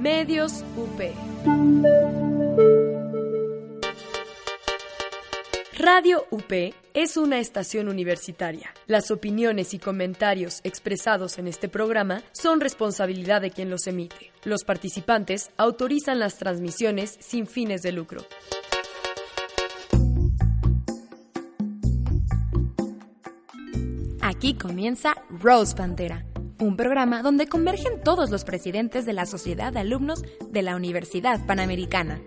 Medios UP. Radio UP es una estación universitaria. Las opiniones y comentarios expresados en este programa son responsabilidad de quien los emite. Los participantes autorizan las transmisiones sin fines de lucro. Aquí comienza Rose Pantera, un programa donde convergen todos los presidentes de la Sociedad de Alumnos de la Universidad Panamericana.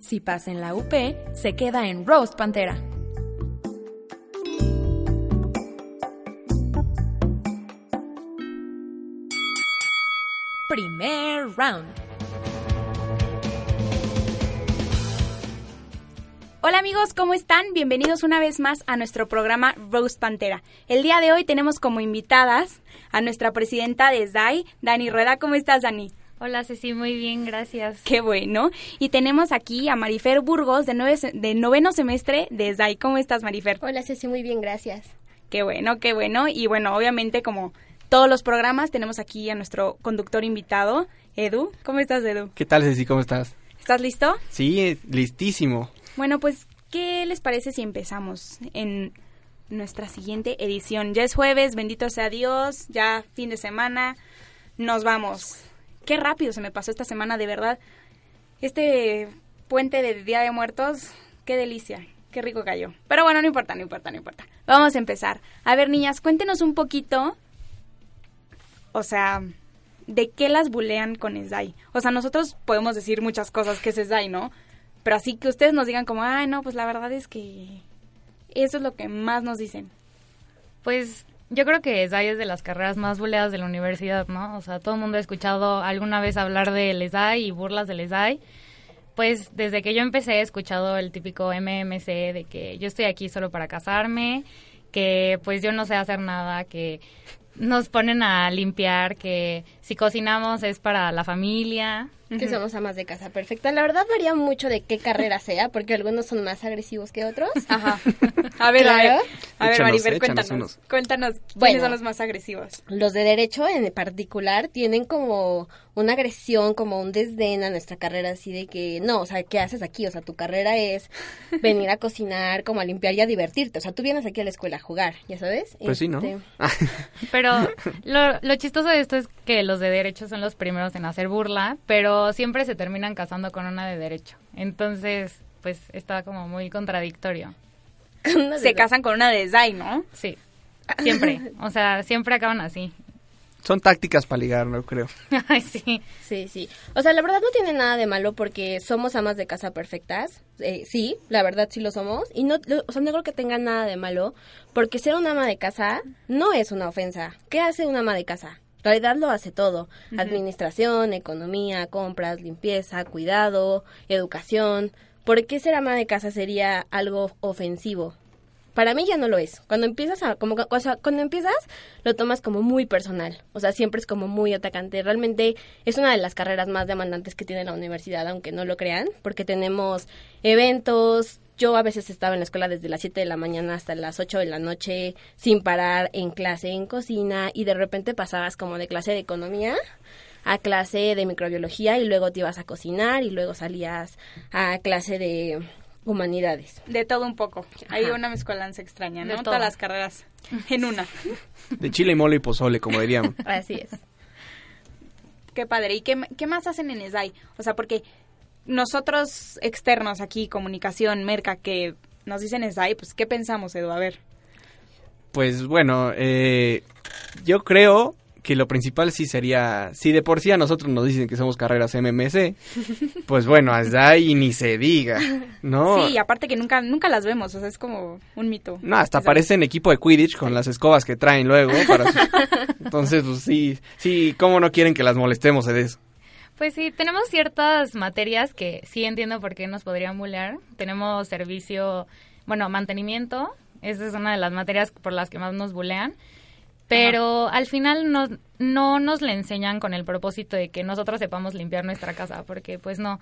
Si pasa en la UP, se queda en Rose Pantera. Primer round. Hola amigos, ¿cómo están? Bienvenidos una vez más a nuestro programa Rose Pantera. El día de hoy tenemos como invitadas a nuestra presidenta de SDAI, Dani Rueda. ¿Cómo estás, Dani? Hola Ceci, muy bien, gracias. Qué bueno. Y tenemos aquí a Marifer Burgos, de, nueve, de noveno semestre de SDAI. ¿Cómo estás, Marifer? Hola Ceci, muy bien, gracias. Qué bueno, qué bueno. Y bueno, obviamente como todos los programas, tenemos aquí a nuestro conductor invitado, Edu. ¿Cómo estás, Edu? ¿Qué tal, Ceci? ¿Cómo estás? ¿Estás listo? Sí, listísimo. Bueno, pues, ¿qué les parece si empezamos en nuestra siguiente edición? Ya es jueves, bendito sea Dios, ya fin de semana, nos vamos. Qué rápido se me pasó esta semana, de verdad. Este puente de Día de Muertos, qué delicia, qué rico cayó. Pero bueno, no importa, no importa, no importa. Vamos a empezar. A ver, niñas, cuéntenos un poquito, o sea, de qué las bulean con SDAI. O sea, nosotros podemos decir muchas cosas que es SDAI, ¿no? Pero así que ustedes nos digan como, ay, no, pues la verdad es que eso es lo que más nos dicen. Pues yo creo que SDAI es de las carreras más buleadas de la universidad, ¿no? O sea, todo el mundo ha escuchado alguna vez hablar del SDAI y burlas del SDAI. Pues desde que yo empecé he escuchado el típico MMC de que yo estoy aquí solo para casarme, que pues yo no sé hacer nada, que nos ponen a limpiar, que si cocinamos es para la familia. Que somos amas de casa perfecta. La verdad varía mucho de qué carrera sea, porque algunos son más agresivos que otros. Ajá. A ver, a ver, Claro. a ver, Maribel, cuéntanos. unos. Cuéntanos, ¿quiénes Bueno. son los más agresivos? Los de derecho en particular tienen como una agresión, como un desdén a nuestra carrera, así de que, no, o sea, ¿qué haces aquí? O sea, tu carrera es venir a cocinar, como a limpiar y a divertirte. O sea, tú vienes aquí a la escuela a jugar, ¿ya sabes? Pues sí, ¿no? Este, Pero lo, lo chistoso de esto es que los de derecho son los primeros en hacer burla, pero siempre se terminan casando con una de derecho. Entonces, pues está como muy contradictorio. Se casan con una de SDAI, ¿no? Sí, siempre. O sea, siempre acaban así. Son tácticas para ligar, no creo. Ay, sí. Sí, sí. O sea, la verdad no tiene nada de malo porque somos amas de casa perfectas. Eh, sí, la verdad sí lo somos. Y no, lo- o sea, no creo que tenga nada de malo porque ser una ama de casa no es una ofensa. ¿Qué hace una ama de casa? Realidad lo hace todo. Administración, economía, compras, limpieza, cuidado, educación. ¿Por qué ser ama de casa sería algo ofensivo? Para mí ya no lo es. Cuando empiezas a, como, o sea, cuando empiezas, lo tomas como muy personal. O sea, siempre es como muy atacante. Realmente es una de las carreras más demandantes que tiene la universidad, aunque no lo crean, porque tenemos eventos. Yo a veces estaba en la escuela desde las 7 de la mañana hasta las 8 de la noche, sin parar en clase, en cocina, y de repente pasabas como de clase de economía a clase de microbiología y luego te ibas a cocinar y luego salías a clase de humanidades. De todo un poco. Hay una mezcolanza extraña, De ¿no? todo. Todas las carreras en una. De chile y mole y pozole, como diríamos. Así es. Qué padre. ¿Y qué, qué más hacen en SDAI? O sea, porque nosotros externos aquí, comunicación, merca, que nos dicen SDAI, pues, ¿qué pensamos, Edu? A ver. Pues bueno, eh, yo creo que lo principal sí sería, si de por sí a nosotros nos dicen que somos carreras MMC, pues bueno, hasta ahí ni se diga, ¿no? Sí, aparte que nunca nunca las vemos, o sea, es como un mito. No, hasta Esa- parecen equipo de Quidditch con las escobas que traen luego. Para su- Entonces, pues sí, sí, ¿cómo no quieren que las molestemos de eso? Pues sí, tenemos ciertas materias que sí entiendo por qué nos podrían bulear. Tenemos servicio, bueno, mantenimiento. Esa es una de las materias por las que más nos bulean. Pero al final no, no nos le enseñan con el propósito de que nosotros sepamos limpiar nuestra casa, porque pues no.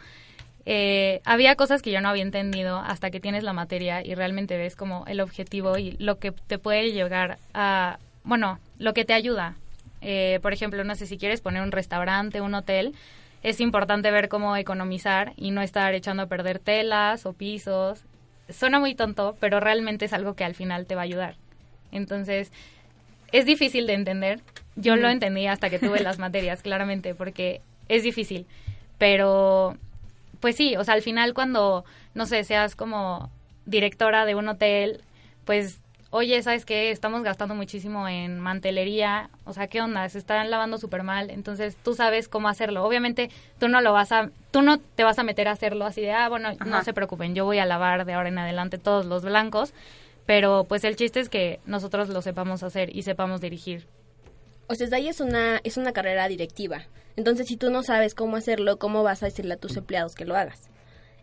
Eh, había cosas que yo no había entendido hasta que tienes la materia y realmente ves como el objetivo y lo que te puede llegar a, bueno, lo que te ayuda Eh, por ejemplo, no sé si quieres poner un restaurante, un hotel, es importante ver cómo economizar y no estar echando a perder telas o pisos. Suena muy tonto, pero realmente es algo que al final te va a ayudar. Entonces, es difícil de entender. Yo lo entendí hasta que tuve las materias, claramente, porque es difícil. Pero, pues sí, o sea, al final cuando, no sé, seas como directora de un hotel, pues oye, ¿sabes qué? Estamos gastando muchísimo en mantelería, o sea, ¿qué onda? Se están lavando súper mal, entonces tú sabes cómo hacerlo. Obviamente tú no lo vas a, tú no te vas a meter a hacerlo así de, ah, bueno, no se preocupen, yo voy a lavar de ahora en adelante todos los blancos, pero pues el chiste es que nosotros lo sepamos hacer y sepamos dirigir. O sea, ahí es una, es una carrera directiva. Entonces, si tú no sabes cómo hacerlo, ¿cómo vas a decirle a tus empleados que lo hagas?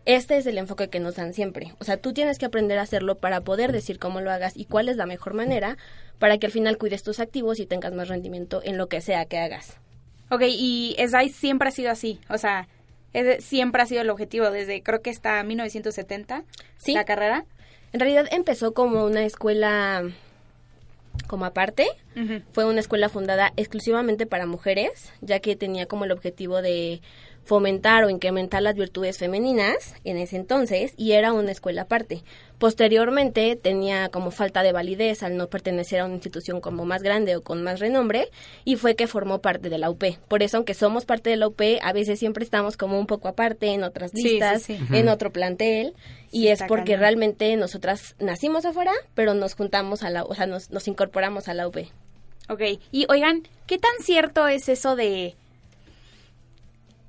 Este es el enfoque que nos dan siempre. O sea, tú tienes que aprender a hacerlo para poder decir cómo lo hagas y cuál es la mejor manera para que al final cuides tus activos y tengas más rendimiento en lo que sea que hagas. Ok, y SDAI siempre ha sido así. O sea, siempre ha sido el objetivo desde creo que hasta 1970 ¿Sí? la carrera. En realidad empezó como una escuela como aparte. Fue una escuela fundada exclusivamente para mujeres, ya que tenía como el objetivo de fomentar o incrementar las virtudes femeninas en ese entonces y era una escuela aparte. Posteriormente tenía como falta de validez al no pertenecer a una institución como más grande o con más renombre y fue que formó parte de la UP. Por eso, aunque somos parte de la UP, a veces siempre estamos como un poco aparte en otras listas, en otro plantel y es porque realmente nosotras nacimos afuera, pero nos juntamos a la, o sea, nos, nos incorporamos a la UP. Ok, y oigan, ¿qué tan cierto es eso de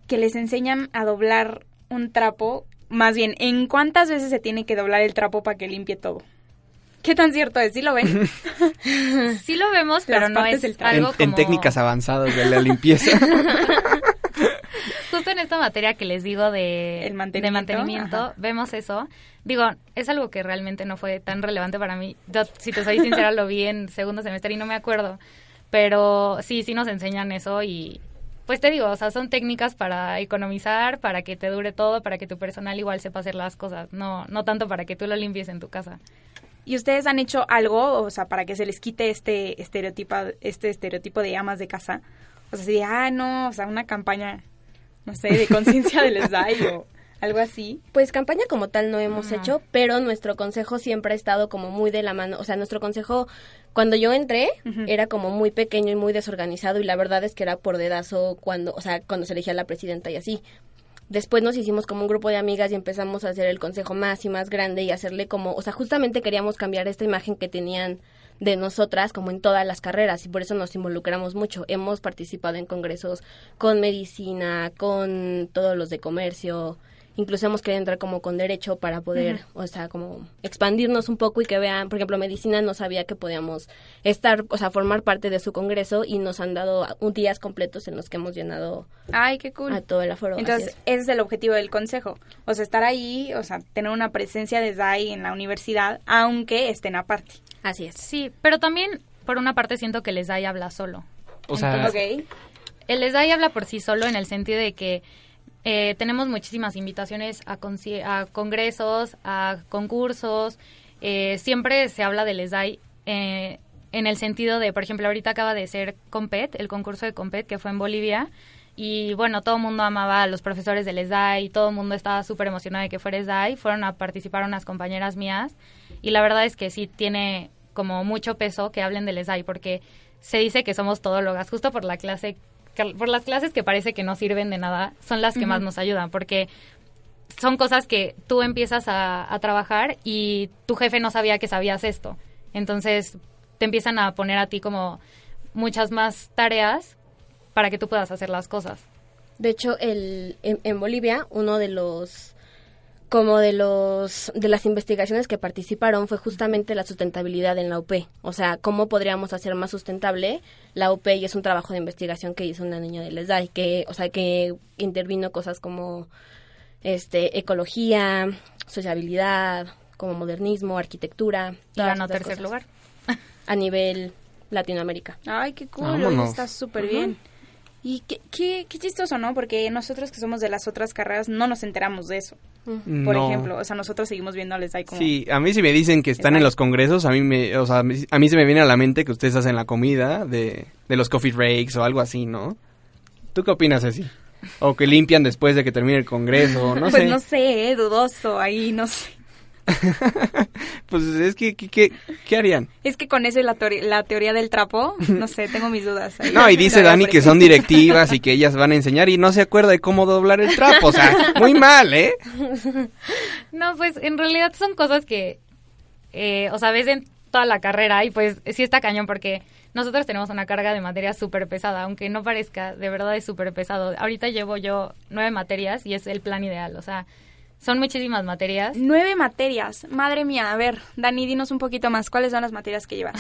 que les enseñan a doblar un trapo, más bien, ¿en cuántas veces se tiene que doblar el trapo para que limpie todo? ¿Qué tan cierto es? ¿Sí lo ven? sí lo vemos, pero no es algo en, en técnicas avanzadas de la limpieza. Justo en esta materia que les digo de mantenimiento, vemos eso. Digo, es algo que realmente no fue tan relevante para mí. Yo, si te soy sincera, lo vi en segundo semestre y no me acuerdo. Pero sí, sí nos enseñan eso y, pues te digo, o sea, son técnicas para economizar, para que te dure todo, para que tu personal igual sepa hacer las cosas, no, no tanto para que tú lo limpies en tu casa. ¿Y ustedes han hecho algo, o sea, para que se les quite este estereotipo, este estereotipo de amas de casa? O sea, si ah, no, o sea, una campaña, no sé, de conciencia de les da o algo así. Pues campaña como tal no hemos hecho, pero nuestro consejo siempre ha estado como muy de la mano, o sea, nuestro consejo cuando yo entré era como muy pequeño y muy desorganizado y la verdad es que era por dedazo cuando, o sea, cuando se elegía la presidenta y así. Después nos hicimos como un grupo de amigas y empezamos a hacer el consejo más y más grande y hacerle como, o sea, justamente queríamos cambiar esta imagen que tenían de nosotras como en todas las carreras y por eso nos involucramos mucho. Hemos participado en congresos con medicina, con todos los de comercio, incluso hemos querido entrar como con derecho para poder, o sea, como expandirnos un poco y que vean, por ejemplo, medicina no sabía que podíamos estar, o sea, formar parte de su congreso y nos han dado días completos en los que hemos llenado Ay, qué cool. a todo el aforo. Entonces, ese es el objetivo del consejo, o sea, estar ahí, o sea, tener una presencia desde ahí en la universidad, aunque estén aparte. Así es. Sí, pero también, por una parte, siento que les da y habla solo. O sea, okay. el les da y habla por sí solo en el sentido de que eh, tenemos muchísimas invitaciones a, a, congresos, a concursos. Eh, siempre se habla del ESDAI eh, en el sentido de, por ejemplo, ahorita acaba de ser Compet, el concurso de Compet que fue en Bolivia. Y bueno, todo el mundo amaba a los profesores del ESDAI, todo el mundo estaba súper emocionado de que fuera ESDAI. Fueron a participar unas compañeras mías. Y la verdad es que sí tiene como mucho peso que hablen del ESDAI, porque se dice que somos todólogas, justo por la clase por las clases que parece que no sirven de nada, son las que más nos ayudan, porque son cosas que tú empiezas a, trabajar y tu jefe no sabía que sabías esto. Entonces te empiezan a poner a ti como muchas más tareas para que tú puedas hacer las cosas. De hecho, el, en Bolivia, uno de los como de los de las investigaciones que participaron fue justamente la sustentabilidad en la UP, o sea, cómo podríamos hacer más sustentable la UP y es un trabajo de investigación que hizo una niña de LESDAI, que o sea, que intervino cosas como este ecología, sociabilidad, como modernismo, arquitectura, y ganó tercer lugar a nivel Latinoamérica. Ay, qué cool, está súper bien. Y qué, qué, qué chistoso, ¿no? Porque nosotros que somos de las otras carreras no nos enteramos de eso. Por No. ejemplo, o sea, nosotros seguimos viendo a Les Dai como... Sí, a mí si me dicen que están en los congresos, a mí me, o sea, a mí- se me viene a la mente que ustedes hacen la comida de, de los coffee breaks o algo así, ¿no? ¿Tú qué opinas, Ceci? O que limpian después de que termine el congreso, no pues sé. no sé, eh, dudoso ahí, no sé. Pues es que, ¿qué, qué, qué harían? Es que con eso y la, teori- la teoría del trapo, no sé, tengo mis dudas. ahí. No, y dice Dani que son directivas y que ellas van a enseñar y no se acuerda de cómo doblar el trapo, o sea, muy mal, ¿eh? No, pues en realidad son cosas que, eh, o sea, ves en toda la carrera y pues sí está cañón porque nosotros tenemos una carga de materia súper pesada, aunque no parezca, de verdad es súper pesado. Ahorita llevo yo nueve materias y es el plan ideal, o sea, son muchísimas materias. Nueve materias, madre mía. A ver, Dani, dinos un poquito más. ¿Cuáles son las materias que llevas?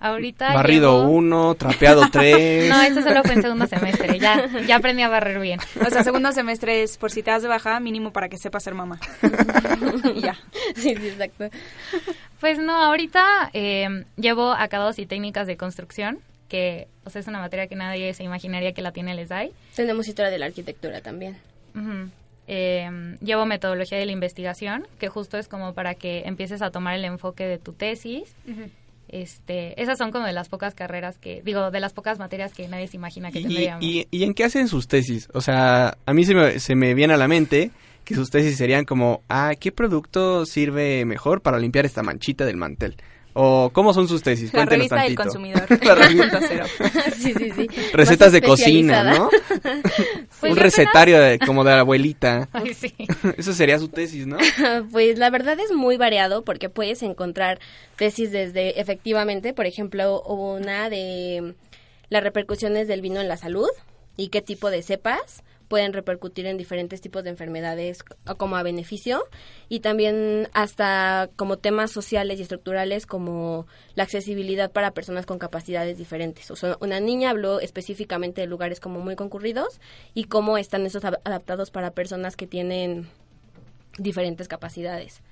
Ahorita Barrido llevo- uno, trapeado tres. No, eso solo fue en segundo semestre, ya, ya aprendí a barrer bien. O sea, segundo semestre es por si te das de baja, mínimo para que sepas ser mamá. y ya. Sí, sí, exacto. Pues no, ahorita eh, llevo acabados y técnicas de construcción, que o sea, es una materia que nadie se imaginaría que la tiene el SAI. Tenemos historia de la arquitectura también. Eh, llevo metodología de la investigación, que justo es como para que empieces a tomar el enfoque de tu tesis. Este, esas son como de las pocas carreras que, digo, de las pocas materias que nadie se imagina que ¿Y, tendríamos. y, y en qué hacen sus tesis? O sea, a mí se me, se me viene a la mente que sus tesis serían como, ah, ¿qué producto sirve mejor para limpiar esta manchita del mantel? O, ¿cómo son sus tesis? La Cuéntenos revista del tantito. consumidor. La revista- 2.0. sí, sí, sí. Recetas Más de cocina. ¿no? Pues Un recetario de- como de la abuelita. Ay, sí. Eso sería su tesis, ¿no? Pues la verdad es muy variado porque puedes encontrar tesis desde, efectivamente, por ejemplo, hubo una de las repercusiones del vino en la salud y qué tipo de cepas pueden repercutir en diferentes tipos de enfermedades como a beneficio y también hasta como temas sociales y estructurales como la accesibilidad para personas con capacidades diferentes. O sea, una niña habló específicamente de lugares como muy concurridos y cómo están esos ad- adaptados para personas que tienen diferentes capacidades.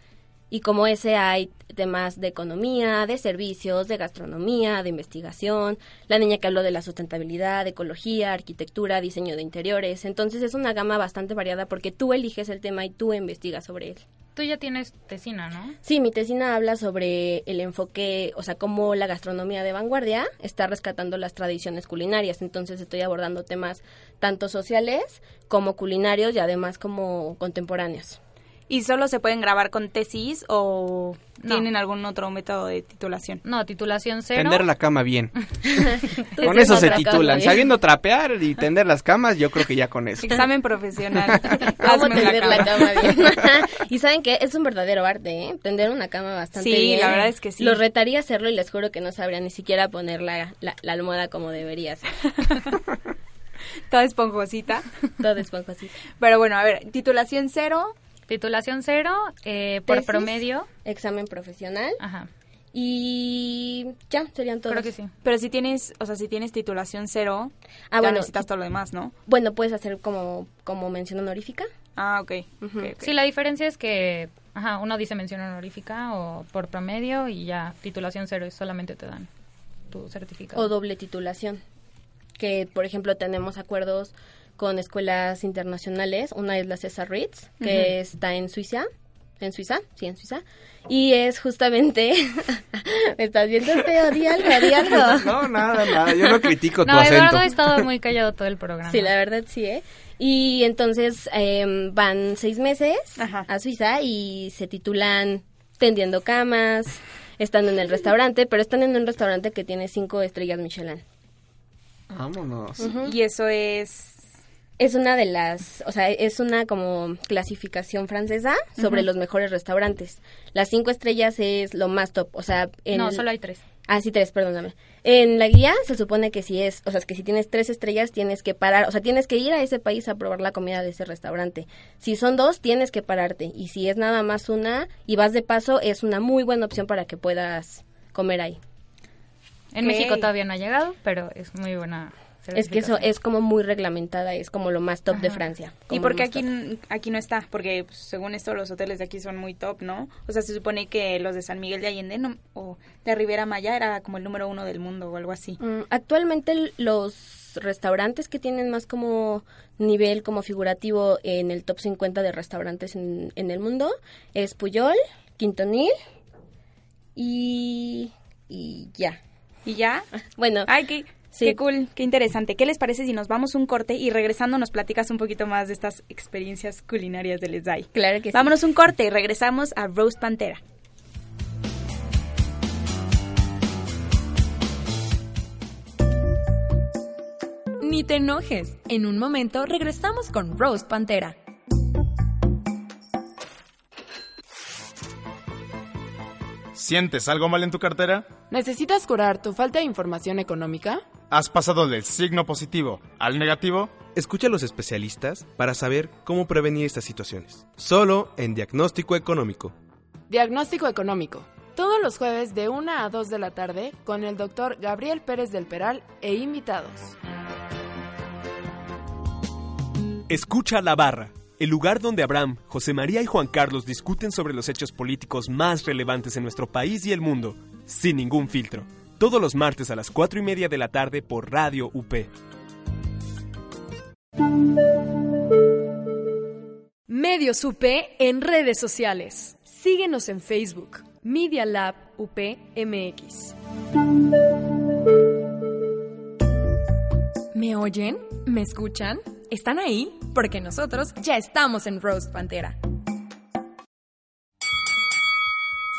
Y como ese hay temas de economía, de servicios, de gastronomía, de investigación, la niña que habló de la sustentabilidad, ecología, arquitectura, diseño de interiores. Entonces es una gama bastante variada porque tú eliges el tema y tú investigas sobre él. Tú ya tienes tesina, ¿no? Sí, mi tesina habla sobre el enfoque, o sea, cómo la gastronomía de vanguardia está rescatando las tradiciones culinarias. Entonces estoy abordando temas tanto sociales como culinarios y además como contemporáneos. ¿Y solo se pueden grabar con tesis o No. tienen algún otro método de titulación? No, titulación cero. Tender la cama bien. con eso es se titulan. Sabiendo trapear y tender las camas, yo creo que ya con eso. Examen profesional. ¿Cómo tender la cama. cama bien? y saben que es un verdadero arte, ¿eh? Tender una cama bastante Sí, bien. la verdad es que sí. Los retaría hacerlo y les juro que no sabría ni siquiera poner la, la, la almohada como debería ser. Toda esponjosita. Todo esponjosito. Pero bueno, a ver, titulación cero. Titulación cero, eh, por Tesis. promedio. Examen profesional. Ajá, Y ya, serían todos. creo que sí. Pero si tienes, o sea, si tienes titulación cero, Ah, ya bueno, necesitas todo lo demás, ¿no? Bueno, puedes hacer como, como mención honorífica. Ah, ok. Ujú. ok, ok. Sí, la diferencia es que, ajá, uno dice mención honorífica o por promedio y ya titulación cero y solamente te dan tu certificado. o doble titulación. Que, por ejemplo, tenemos acuerdos con escuelas internacionales. Una es la César Ritz, que está en Suiza. En Suiza, sí, en Suiza. Y es justamente... ¿Me estás viendo feo? Di algo, di algo. No, nada, nada. Yo no critico tu no, acento. Eduardo ha estado muy callado todo el programa. Sí, la verdad sí, ¿eh? Y entonces em, van seis meses Ajá. a Suiza y se titulan tendiendo camas, están en el restaurante, pero están en un restaurante que tiene cinco estrellas Michelin. Vámonos. Y eso es... Es una de las, o sea, es una como clasificación francesa sobre los mejores restaurantes. Las cinco estrellas es lo más top, o sea, en No, solo hay tres. Ah, sí, tres, perdóname. En la guía se supone que si es, o sea, que si tienes tres estrellas tienes que parar, o sea, tienes que ir a ese país a probar la comida de ese restaurante. Si son dos, tienes que pararte. Y si es nada más una y vas de paso, es una muy buena opción para que puedas comer ahí. En. México todavía no ha llegado, pero es muy buena. Es que eso es como muy reglamentada, es como lo más top de Francia. ¿Y por qué aquí, top. aquí no está? Porque pues, según esto los hoteles de aquí son muy top, ¿no? O sea, se supone que los de San Miguel de Allende no- o de Rivera Maya era como el número uno del mundo o algo así. Mm, actualmente los los restaurantes que tienen más como nivel como figurativo en el top 50 de restaurantes en, en el mundo es Puyol, Quintonil y, y ya. ¿Y ya? Bueno, Ay, qué, Sí. qué cool, qué interesante. ¿Qué les parece si nos vamos un corte y regresando nos platicas un poquito más de estas experiencias culinarias del Esdai? claro que sí. Vámonos un corte y regresamos a Roast Pantera. Ni te enojes. En un momento regresamos con Rose Pantera. ¿Sientes algo mal en tu cartera? ¿Necesitas curar tu falta de información económica? ¿Has pasado del signo positivo al negativo? Escucha a los especialistas para saber cómo prevenir estas situaciones. Solo en Diagnóstico Económico. Diagnóstico económico. Todos los jueves de 1 a 2 de la tarde con el doctor Gabriel Pérez del Peral e invitados. Escucha La Barra, el lugar donde Abraham, José María y Juan Carlos discuten sobre los hechos políticos más relevantes en nuestro país y el mundo, sin ningún filtro. Todos los martes a las 4 y media de la tarde por Radio UP. Medios UP en redes sociales. Síguenos en Facebook, Media Lab UPMX. ¿Me oyen? ¿Me escuchan? ¿Están ahí? Porque nosotros ya estamos en Rose Pantera.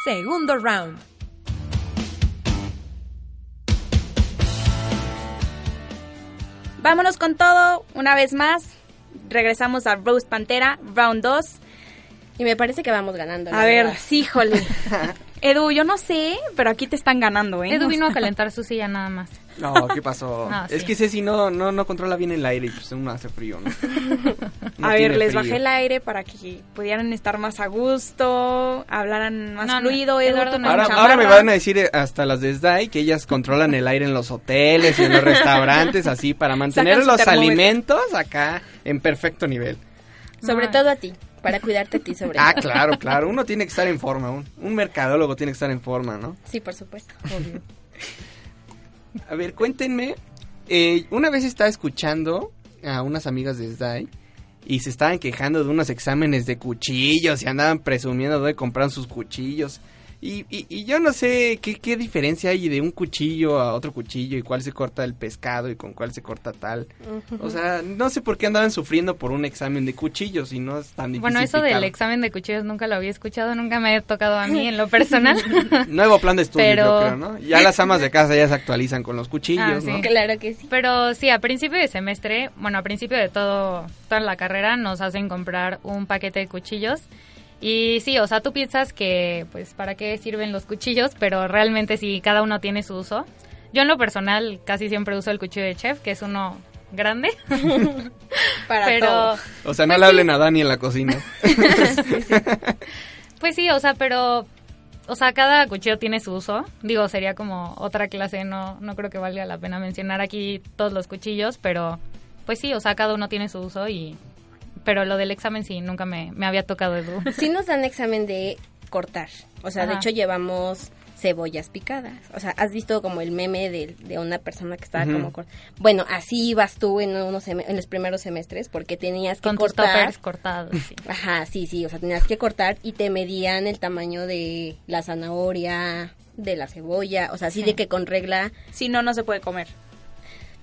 Segundo round. Vámonos con todo, una vez más. Regresamos a Roast Pantera, round 2. Y me parece que vamos ganando. A ver, sí, híjole. Edu, yo no sé, pero aquí te están ganando, ¿eh? Edu vino a calentar su silla nada más. No, ¿qué pasó? Es sí. que Ceci no, no, no controla bien el aire y pues uno hace frío, ¿no? No a ver, les frío. bajé el aire para que pudieran estar más a gusto, hablaran más fluido. Edu, Eduardo Ahora, ahora me van a decir eh, hasta las de SDAI que ellas controlan el aire en los hoteles y en los restaurantes, así, para mantener Sacan los termómetro. alimentos acá en perfecto nivel. Sobre todo a ti, para cuidarte a ti sobre Ah, todo. claro, claro. Uno tiene que estar en forma. Un, un mercadólogo tiene que estar en forma, ¿no? Sí, por supuesto. A ver, cuéntenme. eh, una vez estaba escuchando a unas amigas de SDAI y se estaban quejando de unos exámenes de cuchillos y andaban presumiendo dónde compraron sus cuchillos. Y, y, y yo no sé qué, qué diferencia hay de un cuchillo a otro cuchillo y cuál se corta el pescado y con cuál se corta tal. O sea, no sé por qué andaban sufriendo por un examen de cuchillos y no es tan difícil. Bueno, eso del picar. examen de cuchillos nunca lo había escuchado, nunca me ha tocado a mí en lo personal. Nuevo plan de estudio, Pero- yo creo, ¿no? Ya las amas de casa ya se actualizan con los cuchillos, Ah, ¿no? sí. Claro que sí. Pero sí, a principio de semestre, bueno, a principio de todo, toda la carrera nos hacen comprar un paquete de cuchillos. Y sí, o sea, tú piensas que, pues, ¿para qué sirven los cuchillos? Pero realmente sí, cada uno tiene su uso. Yo en lo personal casi siempre uso el cuchillo de chef, que es uno grande. Para pero, todo. O sea, no Pues le sí. hablen a Dani en la cocina. pues sí, o sea, pero, o sea, cada cuchillo tiene su uso. Digo, sería como otra clase, no, no creo que valga la pena mencionar aquí todos los cuchillos, pero, pues sí, o sea, cada uno tiene su uso y... Pero lo del examen sí, nunca me, me había tocado Edu. Sí nos dan examen de cortar. O sea, de hecho llevamos cebollas picadas. O sea, ¿has visto como el meme de, de una persona que estaba como... Bueno, así ibas tú en, unos en los primeros semestres porque tenías que Con cortar... cortados, sí. Ajá, sí, sí, o sea, tenías que cortar y te medían el tamaño de la zanahoria, de la cebolla, o sea, así de que con regla... Si no, no se puede comer.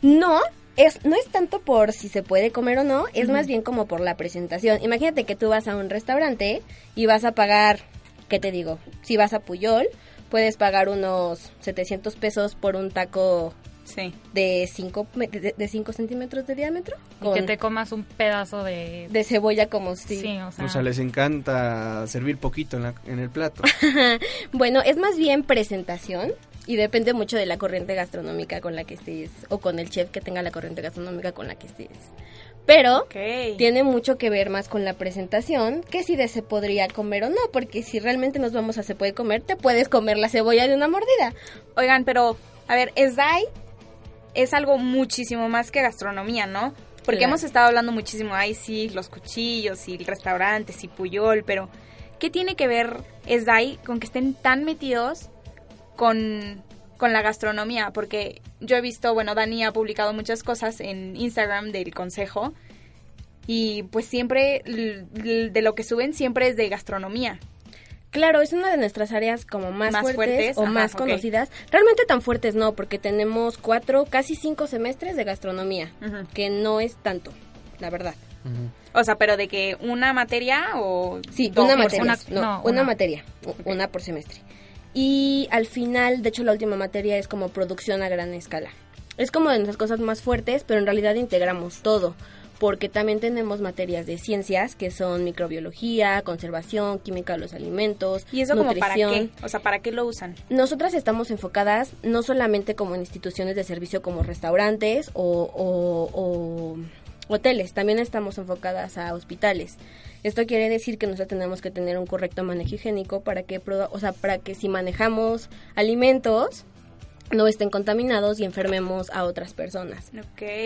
No, es, no es tanto por si se puede comer o no, es más bien como por la presentación. Imagínate que tú vas a un restaurante y vas a pagar, ¿qué te digo? Si vas a Puyol, puedes pagar unos 700 pesos por un taco Sí. de 5 de, de cinco centímetros de diámetro. Y que te comas un pedazo de... de cebolla como si... Sí, o sea... O sea, les encanta servir poquito en, la- en el plato. Bueno, es más bien presentación y depende mucho de la corriente gastronómica con la que estés o con el chef que tenga la corriente gastronómica con la que estés. Pero Ok. tiene mucho que ver más con la presentación que si de se podría comer o no, porque si realmente nos vamos a se puede comer, te puedes comer la cebolla de una mordida. Oigan, pero, a ver, SDAI es algo muchísimo más que gastronomía, ¿no? Porque Claro. hemos estado hablando muchísimo, ay, sí, los cuchillos y restaurantes y Puyol, pero ¿qué tiene que ver SDAI con que estén tan metidos con con la gastronomía, porque yo he visto, bueno, Dani ha publicado muchas cosas en Instagram del consejo y pues siempre de lo que suben siempre es de gastronomía. Claro, es una de nuestras áreas como más, Más fuertes, fuertes, o ajá, más conocidas. Realmente tan fuertes no, porque tenemos cuatro, casi cinco semestres de gastronomía, que no es tanto, la verdad. O sea, pero de que una materia o Sí, dos una materia. semestre? no, no, una, una. materia, una por semestre. Y al final, de hecho, la última materia es como producción a gran escala. Es como de nuestras cosas más fuertes, pero en realidad integramos todo. Porque también tenemos materias de ciencias que son microbiología, conservación, química de los alimentos, ¿Y eso como para qué? O sea, ¿para qué lo usan? Nosotras estamos enfocadas no solamente como en instituciones de servicio como restaurantes o, o- o hoteles, también estamos enfocadas a hospitales. Esto quiere decir que nosotros tenemos que tener un correcto manejo higiénico para que, o sea, para que si manejamos alimentos no estén contaminados y enfermemos a otras personas.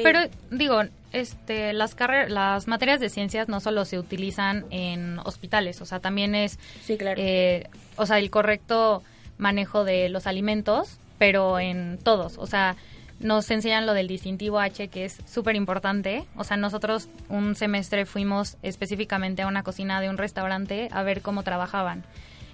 Pero digo, este, las carre- las materias de ciencias no solo se utilizan en hospitales, o sea, también es, sí, claro. eh, o sea, el correcto manejo de los alimentos, pero en todos, o sea, nos enseñan lo del distintivo H, que es súper importante. O sea, nosotros un semestre fuimos específicamente a una cocina de un restaurante a ver cómo trabajaban.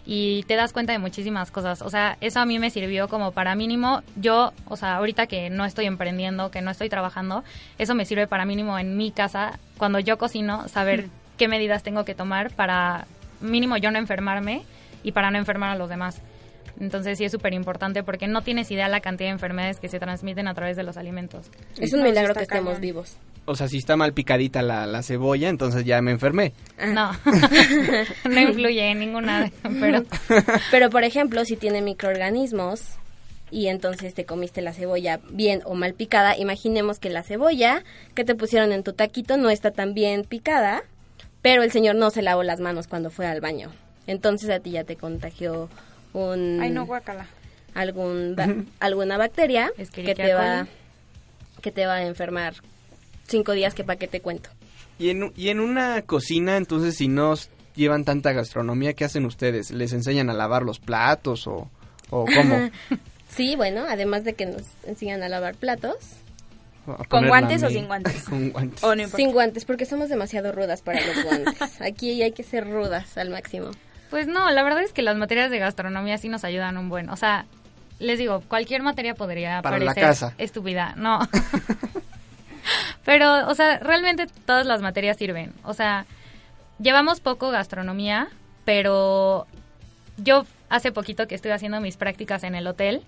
Y te das cuenta de muchísimas cosas. O sea, eso a mí me sirvió como para mínimo. Yo, o sea, ahorita que no estoy emprendiendo, que no estoy trabajando, eso me sirve para mínimo en mi casa, cuando yo cocino, saber qué medidas tengo que tomar para mínimo yo no enfermarme y para no enfermar a los demás. Entonces sí es súper importante porque no tienes idea la cantidad de enfermedades que se transmiten a través de los alimentos. Es un milagro que estemos vivos. O sea, si está mal picadita la, la cebolla, entonces ya me enfermé. No, no influye en ninguna, de- pero Pero, por ejemplo, si tiene microorganismos y entonces te comiste la cebolla bien o mal picada, imaginemos que la cebolla que te pusieron en tu taquito no está tan bien picada, pero el señor no se lavó las manos cuando fue al baño. Entonces a ti ya te contagió un Ay, no, guácala. algún ba- alguna bacteria que te va que te va a enfermar cinco días que para qué te cuento. Y en, y en una cocina, entonces, si no llevan tanta gastronomía, ¿qué hacen ustedes? ¿Les enseñan a lavar los platos o, o cómo? Sí, bueno, además de que nos enseñan a lavar platos. A ¿Con guantes o sin guantes? Con guantes. O no importa. Sin guantes, porque somos demasiado rudas para los guantes. Aquí hay que ser rudas al máximo. Pues no, la verdad es que las materias de gastronomía sí nos ayudan un buen. O sea, les digo, cualquier materia podría Para la parecer casa. estúpida. No. Pero, o sea, realmente todas las materias sirven. O sea, llevamos poco gastronomía, pero yo hace poquito que estuve haciendo mis prácticas en el hotel.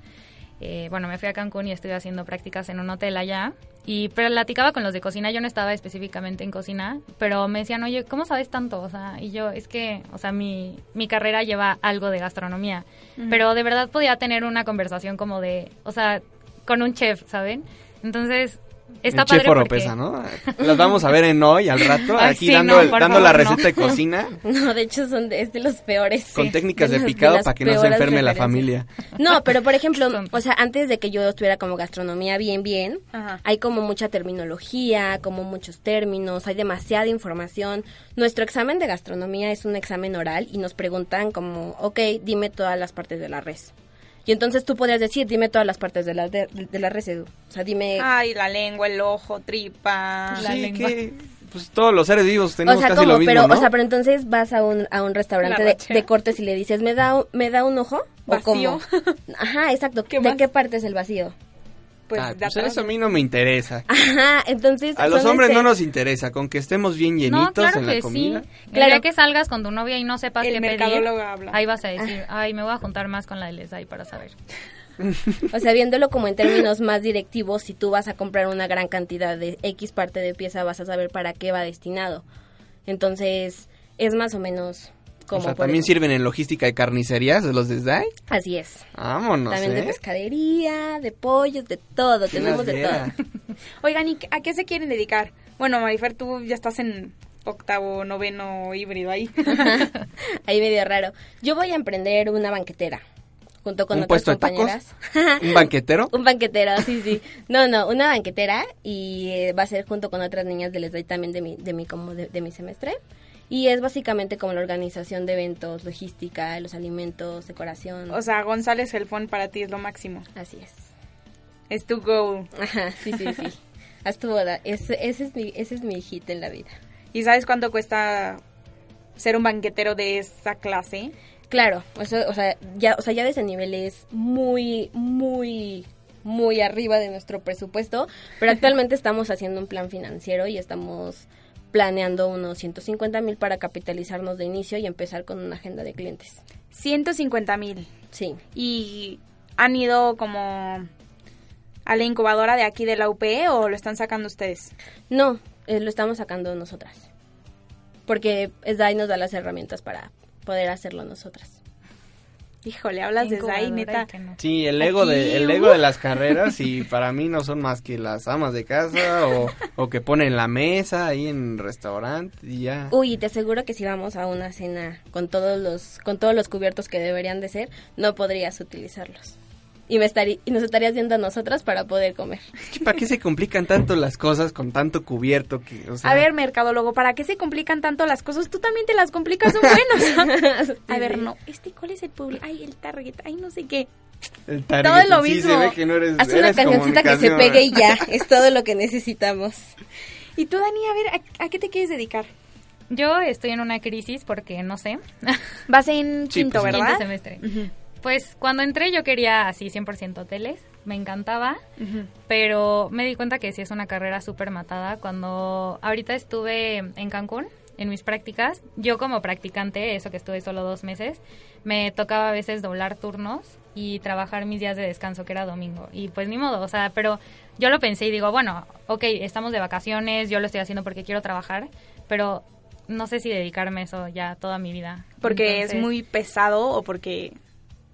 Eh, bueno, me fui a Cancún y estuve haciendo prácticas en un hotel allá. Y platicaba con los de cocina, yo no estaba específicamente en cocina, pero me decían, oye, ¿cómo sabes tanto? O sea, y yo, es que, o sea, mi, mi carrera lleva algo de gastronomía. Pero de verdad podía tener una conversación como de, o sea, con un chef, ¿saben? Entonces, está padre porque... Oropesa, ¿no? Las vamos a ver en hoy al rato, Ay, aquí sí, dando, no, el- la no. receta de cocina No, de hecho son de, es de los peores. con sí, técnicas de, picado para que no se enferme la familia. No, pero por ejemplo, o sea, antes de que yo estuviera como gastronomía bien, bien, Ajá. hay como mucha terminología, como muchos términos, hay demasiada información. Nuestro examen de gastronomía es un examen oral y nos preguntan como, ok, dime todas las partes de la res. Y entonces tú podrías decir, dime todas las partes de la, de, de la res, Edu. O sea, dime... Ay, la lengua, el ojo, tripa. La Sí, lengua. que, pues todos los seres vivos tenemos o sea, casi ¿cómo? lo mismo, pero, ¿no? o sea, pero entonces vas a un, a un restaurante La de, de cortes y le dices, ¿me da, un- ¿me da un ojo? ¿O Vacío. cómo? Ajá, exacto. ¿Qué ¿De más? qué parte es el vacío? Pues, Ah, pues eso a mí no me interesa. Ajá, entonces... A los son hombres este- no nos interesa, con que estemos bien llenitos No, claro en la que comida. sí. El Claro. día que salgas con tu novia y no sepas El qué pedir, mercadólogo habla. ahí vas a decir, ay, me voy a juntar más con la de Lesay para saber. O sea, viéndolo como en términos más directivos, si tú vas a comprar una gran cantidad de X parte de pieza, vas a saber para qué va destinado. Entonces, es más o menos como... o sea, también sirven en logística de carnicerías de los de SDAI. Así es. Vámonos, También de ¿eh? pescadería, de pollos, de todo, tenemos de todo. Oigan, ¿y a qué se quieren dedicar? Bueno, Marifer, tú ya estás en octavo, noveno híbrido ahí. Ahí medio raro. Yo voy a emprender una banquetera, junto con ¿Un otras puesto de tacos? compañeras. ¿Un banquetero? Un banquetero, sí, sí. No, no, una banquetera y eh, va a ser junto con otras niñas del SDAI también de mi, de mi, como de, de mi semestre. Y es básicamente como la organización de eventos, logística, los alimentos, decoración. O sea, González Gelfón para ti es lo máximo. Así es. Es tu goal. Ajá, sí, sí, sí. Haz tu boda. Ese, ese, es mi, ese es mi hit en la vida. ¿Y sabes cuánto cuesta ser un banquetero de esa clase? Claro, eso, o sea, ya, o sea, ya de ese nivel es muy, muy, muy arriba de nuestro presupuesto, pero actualmente estamos haciendo un plan financiero y estamos planeando unos 150 mil para capitalizarnos de inicio y empezar con una agenda de clientes. 150 mil. Sí. ¿Y han ido como a la incubadora de aquí de la UP o lo están sacando ustedes? No, eh, lo estamos sacando nosotras. Porque SDAI nos da las herramientas para poder hacerlo nosotras. Híjole, hablas de SDAI, neta. Sí, el ego, de, el ego de las carreras y para mí no son más que las amas de casa o, o que ponen la mesa ahí en restaurante y ya. Uy, te aseguro que si vamos a una cena con todos los con todos los cubiertos que deberían de ser, no podrías utilizarlos. Y, me estarí, y nos estarías viendo a nosotras para poder comer. Es que ¿para qué se complican tanto las cosas con tanto cubierto? que o sea... A ver, mercadólogo, ¿para qué se complican tanto las cosas? Tú también te las complicas un buen, sí, A ver, no, este, ¿cuál es el público? Ay, el target, ay, no sé qué. El target, todo es lo sí, mismo. Se ve que no eres, Haz una cancioncita que se pegue y ya, es todo lo que necesitamos. Y tú, Dani, a ver, ¿a, a qué te quieres dedicar? Yo estoy en una crisis porque no sé. Vas en Sí, quinto, pues, ¿verdad? Quinto semestre. Pues cuando entré yo quería así 100% hoteles, me encantaba, pero me di cuenta que sí es una carrera súper matada. Cuando ahorita estuve en Cancún, en mis prácticas, yo como practicante, eso que estuve solo dos meses, me tocaba a veces doblar turnos y trabajar mis días de descanso, que era domingo. Y pues ni modo, o sea, pero yo lo pensé y digo, bueno, ok, estamos de vacaciones, yo lo estoy haciendo porque quiero trabajar, pero no sé si dedicarme a eso ya toda mi vida. Porque es muy pesado o porque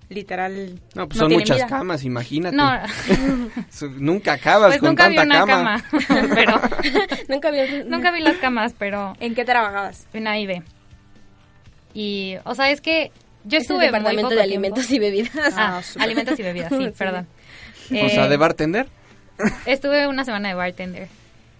literal No, pues no son muchas vida. camas, imagínate. No, Nunca acabas pues con nunca vi tanta una cama. cama, pero Nunca había... nunca vi las camas, pero ¿En qué trabajabas? en AIB. Y, o sea, es que yo Es el estuve muy departamento poco de tiempo- alimentos y bebidas. Ah, alimentos y bebidas, sí, Sí. perdón. O sea, Eh, de bartender. Estuve una semana de bartender.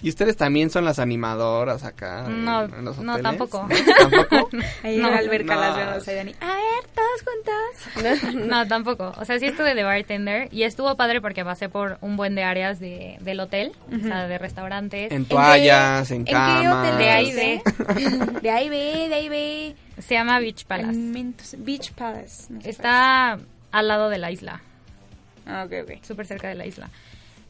¿Y ustedes también son las animadoras acá? No, en los no, tampoco. ¿Tampoco? Ahí No. en la alberca No. las vemos ahí, Dani. A ver, todos juntas. No, tampoco. O sea, sí estuve de bartender y estuvo padre porque pasé por un buen de áreas de, del hotel, o sea, de restaurantes. En toallas, en, ¿En qué camas. hotel De ahí estuviste? De ahí ve, de ahí ve. Se llama Beach Palace. Beach Palace. no sé Está al lado de la isla. Ah, ok, ok. súper cerca de la isla.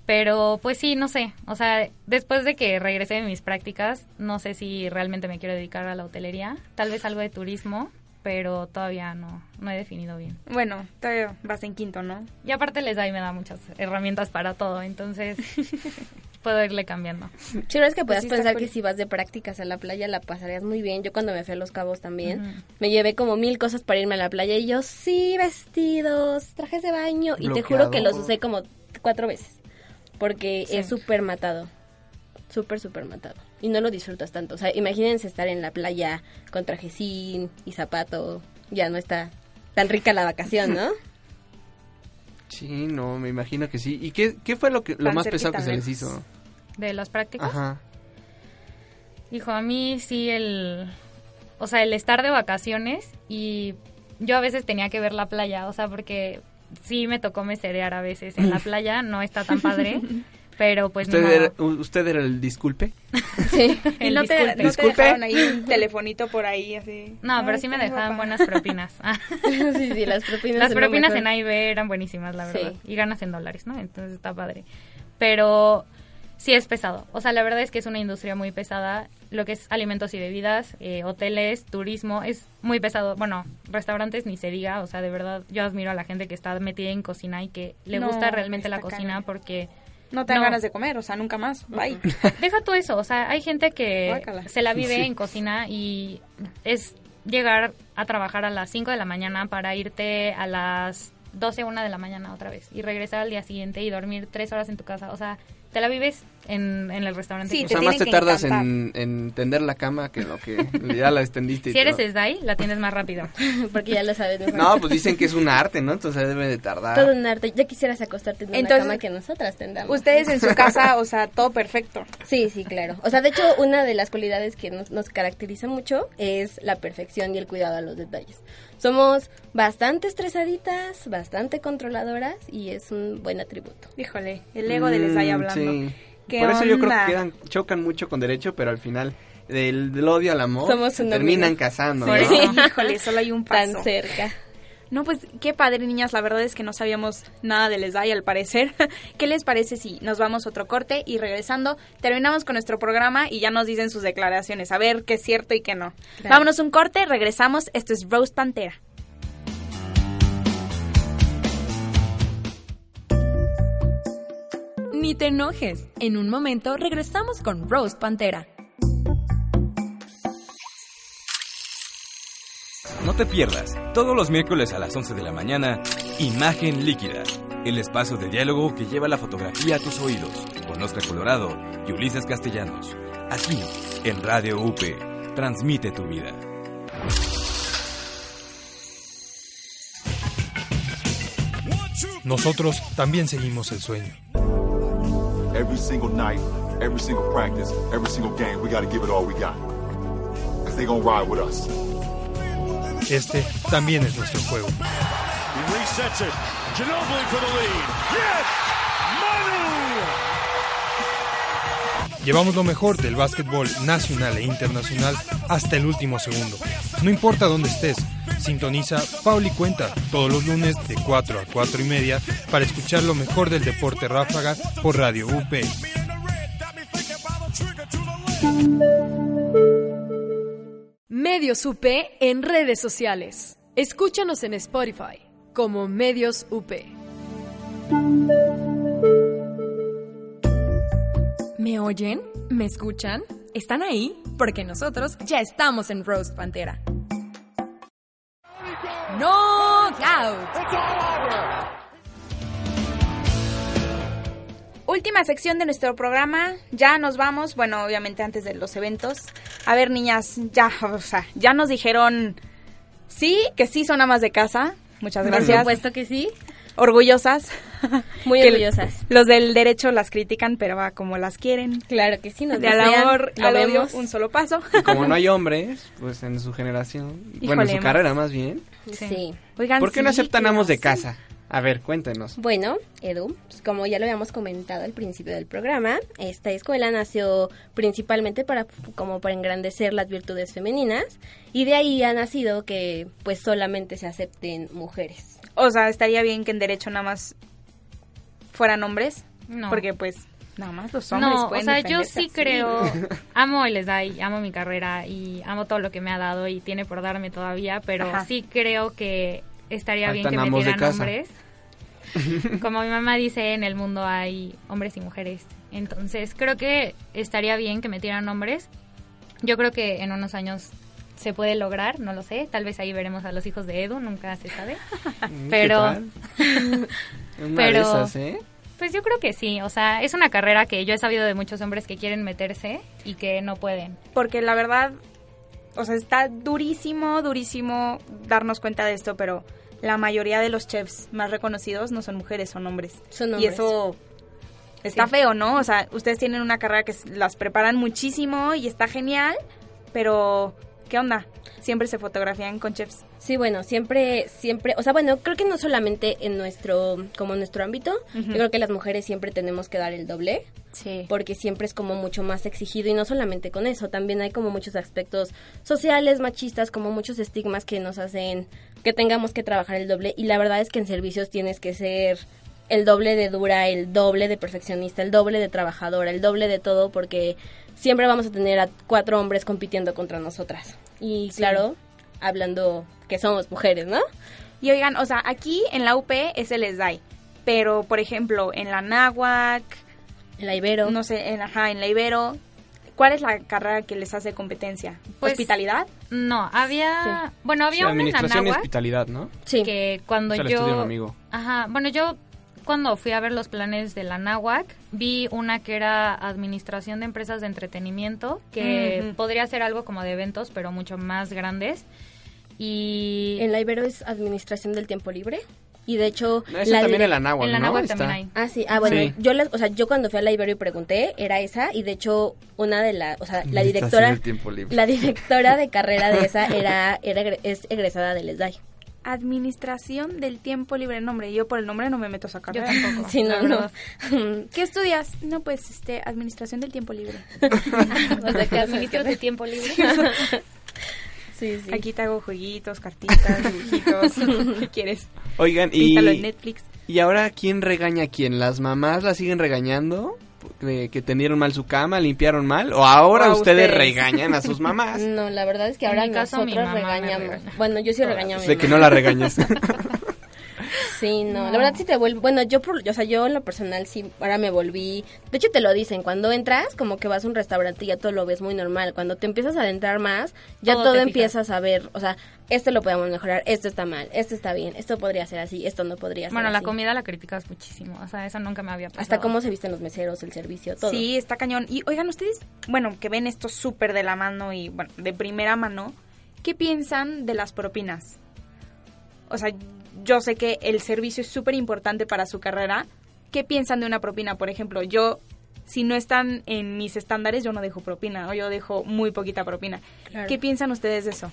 Pero pues sí, no sé. O sea, después de que regresé de mis prácticas, no sé si realmente me quiero dedicar a la hotelería. Tal vez algo de turismo, pero todavía no, no he definido bien. Bueno, todavía vas en quinto, ¿no? Y aparte les da y me da muchas herramientas para todo, entonces puedo irle cambiando. Sí, es que puedas sí está pensar cool. que si vas de prácticas a la playa la pasarías muy bien. Yo cuando me fui a Los Cabos también, me llevé como mil cosas para irme a la playa y yo, sí, vestidos, trajes de baño. Y te juro que los usé como cuatro veces. Porque Sí. es súper matado. Súper, súper matado. Y no lo disfrutas tanto. O sea, imagínense estar en la playa con trajecín y zapato. Ya no está tan rica la vacación, ¿no? Sí, no, me imagino que sí. ¿Y qué, qué fue lo, que, lo más pesado que se les hizo? De las prácticas. Ajá. Hijo, a mí sí el... O sea, el estar de vacaciones y yo a veces tenía que ver la playa, o sea, porque sí me tocó meserear a veces en la playa, no está tan padre, pero pues ¿Usted, no. era, ¿Usted era el disculpe? Sí. ¿Y El no te, disculpe. no te dejaron ahí un telefonito por ahí así? No, pero sí me dejaban buenas propinas. Ah, sí, sí, las propinas. Las propinas en AIB eran buenísimas, la Sí. verdad. Y ganas en dólares, ¿no? Entonces está padre. Pero sí es pesado. O sea, la verdad es que es una industria muy pesada. Lo que es alimentos y bebidas, eh, hoteles, turismo, es muy pesado. Bueno, restaurantes ni se diga. O sea, de verdad, yo admiro a la gente que está metida en cocina y que le No, gusta realmente la cocina porque... No te dan No. ganas de comer, o sea, nunca más. Bye. Deja tú eso, o sea, hay gente que se la vive Sí. en cocina y es llegar a trabajar a las 5 de la mañana para irte a las 12, 1 de la mañana otra vez y regresar al día siguiente y dormir tres horas en tu casa. O sea, te la vives en, en el restaurante. Sí, que O te sea, más te tardas en, en tender la cama que lo que ya la extendiste. y Si eres todo. SDAI, la tienes más rápido. Porque ya lo sabes. mejor. No, pues dicen que es un arte, ¿no? Entonces debe de tardar. Todo un arte. Ya quisieras acostarte en una Entonces, cama que nosotras tendamos. Ustedes en su casa, o sea, todo perfecto. Sí, sí, claro. O sea, de hecho, una de las cualidades que nos, nos caracteriza mucho es la perfección y el cuidado a los detalles. Somos bastante estresaditas, bastante controladoras y es un buen atributo. Híjole, el ego de les ahí Mm, hablando. sí. ¿Qué Por eso yo creo que quedan, chocan mucho con derecho, pero al final del, del odio al amor Somos terminan casando, Por ¿no? híjole, solo hay un paso. Tan cerca. No, pues qué padre, niñas. La verdad es que no sabíamos nada de Les Day al parecer. ¿Qué les parece si nos vamos a otro corte y regresando terminamos con nuestro programa y ya nos dicen sus declaraciones? A ver qué es cierto y qué no. Claro. Vámonos un corte, regresamos. Esto es Rose Pantera. Ni te enojes. En un momento regresamos con Rose Pantera. No te pierdas, todos los miércoles a las 11 de la mañana, Imagen Líquida, el espacio de diálogo que lleva la fotografía a tus oídos, con Oscar Colorado y Ulises Castellanos. Aquí, en Radio UP, transmite tu vida. Nosotros también seguimos el sueño. Every single night, every single practice, every single game, we got to give it all we got. Because they going to ride with us. Este también es nuestro juego. He resets it. Ginobili for the lead. Yes! Manu! Llevamos lo mejor del básquetbol nacional e internacional hasta el último segundo. No importa dónde estés, sintoniza Pauli Cuenta todos los lunes de 4 a 4 y media para escuchar lo mejor del deporte ráfaga por Radio UP. Medios UP en redes sociales. Escúchanos en Spotify como Medios UP. ¿Me oyen? ¿Me escuchan? ¿Están ahí? Porque nosotros ya estamos en Rose Pantera. ¡Knockout! Última sección de nuestro programa. Ya nos vamos. Bueno, obviamente antes de los eventos. A ver, niñas, ya, o sea, ya nos dijeron sí, que sí son amas de casa. Muchas Por gracias. supuesto que sí. Orgullosas. Muy orgullosas. Los del derecho las critican, pero va como las quieren. Claro que sí, nos De desean, amor lo al odio, vemos. un solo paso. Y como no hay hombres, pues en su generación, bueno, en su más- carrera más bien. Sí. Oigan, ¿Por qué no sí, aceptan ¿qué amos de casa? A ver, cuéntenos. Bueno, Edu, pues, como ya lo habíamos comentado al principio del programa, esta escuela nació principalmente para como para engrandecer las virtudes femeninas y de ahí ha nacido que pues solamente se acepten mujeres. O sea, estaría bien que en derecho nada más fueran hombres. No. Porque pues nada más los hombres No, o sea, yo sí así. creo, amo el SDAI, amo mi carrera y amo todo lo que me ha dado y tiene por darme todavía, pero Ajá. sí creo que estaría bien que metieran casa. hombres. Como mi mamá dice, en el mundo hay hombres y mujeres. Entonces, creo que estaría bien que metieran hombres. Yo creo que en unos años se puede lograr, no lo sé. Tal vez ahí veremos a los hijos de Edu, nunca se sabe. Mm, ¿qué Pero? Una de pero esas, ¿eh? pues yo creo que sí, o sea, es una carrera que yo he sabido de muchos hombres que quieren meterse y que no pueden. Porque la verdad, o sea, está durísimo, durísimo darnos cuenta de esto, pero la mayoría de los chefs más reconocidos no son mujeres, son hombres. Son Y hombres. eso está Sí. feo, ¿no? O sea, ustedes tienen una carrera que las preparan muchísimo y está genial, pero ¿qué onda? Siempre se fotografían con chefs. Sí, bueno, siempre, siempre, o sea, bueno, creo que no solamente en nuestro, como en nuestro ámbito, yo creo que las mujeres siempre tenemos que dar el doble. Sí. Porque siempre es como mucho más exigido y no solamente con eso, también hay como muchos aspectos sociales, machistas, como muchos estigmas que nos hacen que tengamos que trabajar el doble y la verdad es que en servicios tienes que ser el doble de dura, el doble de perfeccionista, el doble de trabajadora, el doble de todo porque siempre vamos a tener a cuatro hombres compitiendo contra nosotras. Y Sí. claro, hablando que somos mujeres, ¿no? Y oigan, o sea, aquí en la UP es el SDAI, pero por ejemplo, en la NAWAC, en la Ibero, no sé, en, ajá, en la Ibero, ¿cuál es la carrera que les hace competencia? Pues, ¿Hospitalidad? No, había, bueno, había Sí, una en la administración y hospitalidad, ¿no? Sí. que cuando yo un amigo. Ajá, bueno, yo cuando fui a ver los planes de la NAWAC, vi una que era Administración de Empresas de Entretenimiento, que podría ser algo como de eventos, pero mucho más grandes. Y... En la Ibero es Administración del Tiempo Libre. Y de hecho... No, esa también dire- en la Náhuatl, En la ¿no? También hay. Ah, sí. Ah, bueno, Sí. yo las, o sea, yo cuando fui a la Ibero y pregunté, era esa, y de hecho, una de las, o sea, la Administración directora, del tiempo libre. la directora de carrera de esa era, era es egresada del ESDAI. Administración del tiempo libre. Nombre, yo por el nombre no me meto a sacar. Yo tampoco. Sí, no, no. ¿Qué estudias? No, pues, este, administración del tiempo libre. o sea, que Administras de tiempo libre. Sí, sí. Aquí te hago jueguitos, cartitas, dibujitos. ¿Qué quieres? Oigan, Instalo en y, Netflix. y ahora, ¿quién regaña a quién? ¿Las mamás la siguen regañando? De que tendieron mal su cama, limpiaron mal, o ahora ustedes, ustedes. regañan a sus mamás No, la verdad es que En ahora mi caso, mi nosotros regañamos. regaña. Bueno, yo sí regaño a mi de que mamá. no la regañes. Sí, no, la verdad sí te vuelve, bueno, yo por, o sea, yo en lo personal sí, ahora me volví, de hecho te lo dicen, cuando entras, como que vas a un restaurante y ya todo lo ves muy normal, cuando te empiezas a adentrar más, ya Todo empiezas a ver, o sea, esto lo podemos mejorar, esto está mal, esto está bien, esto podría ser así, esto no podría ser Bueno, la así. comida la criticas muchísimo. O sea, eso nunca me había pasado. Hasta cómo se visten los meseros, el servicio, todo. Sí, está cañón. Y oigan, ustedes, bueno, que ven esto súper de la mano y, bueno, de primera mano, ¿qué piensan de las propinas? O sea, yo sé que el servicio es súper importante para su carrera. ¿Qué piensan de una propina? Por ejemplo, yo, si no están en mis estándares, yo no dejo propina o yo dejo muy poquita propina. Claro. ¿Qué piensan ustedes de eso?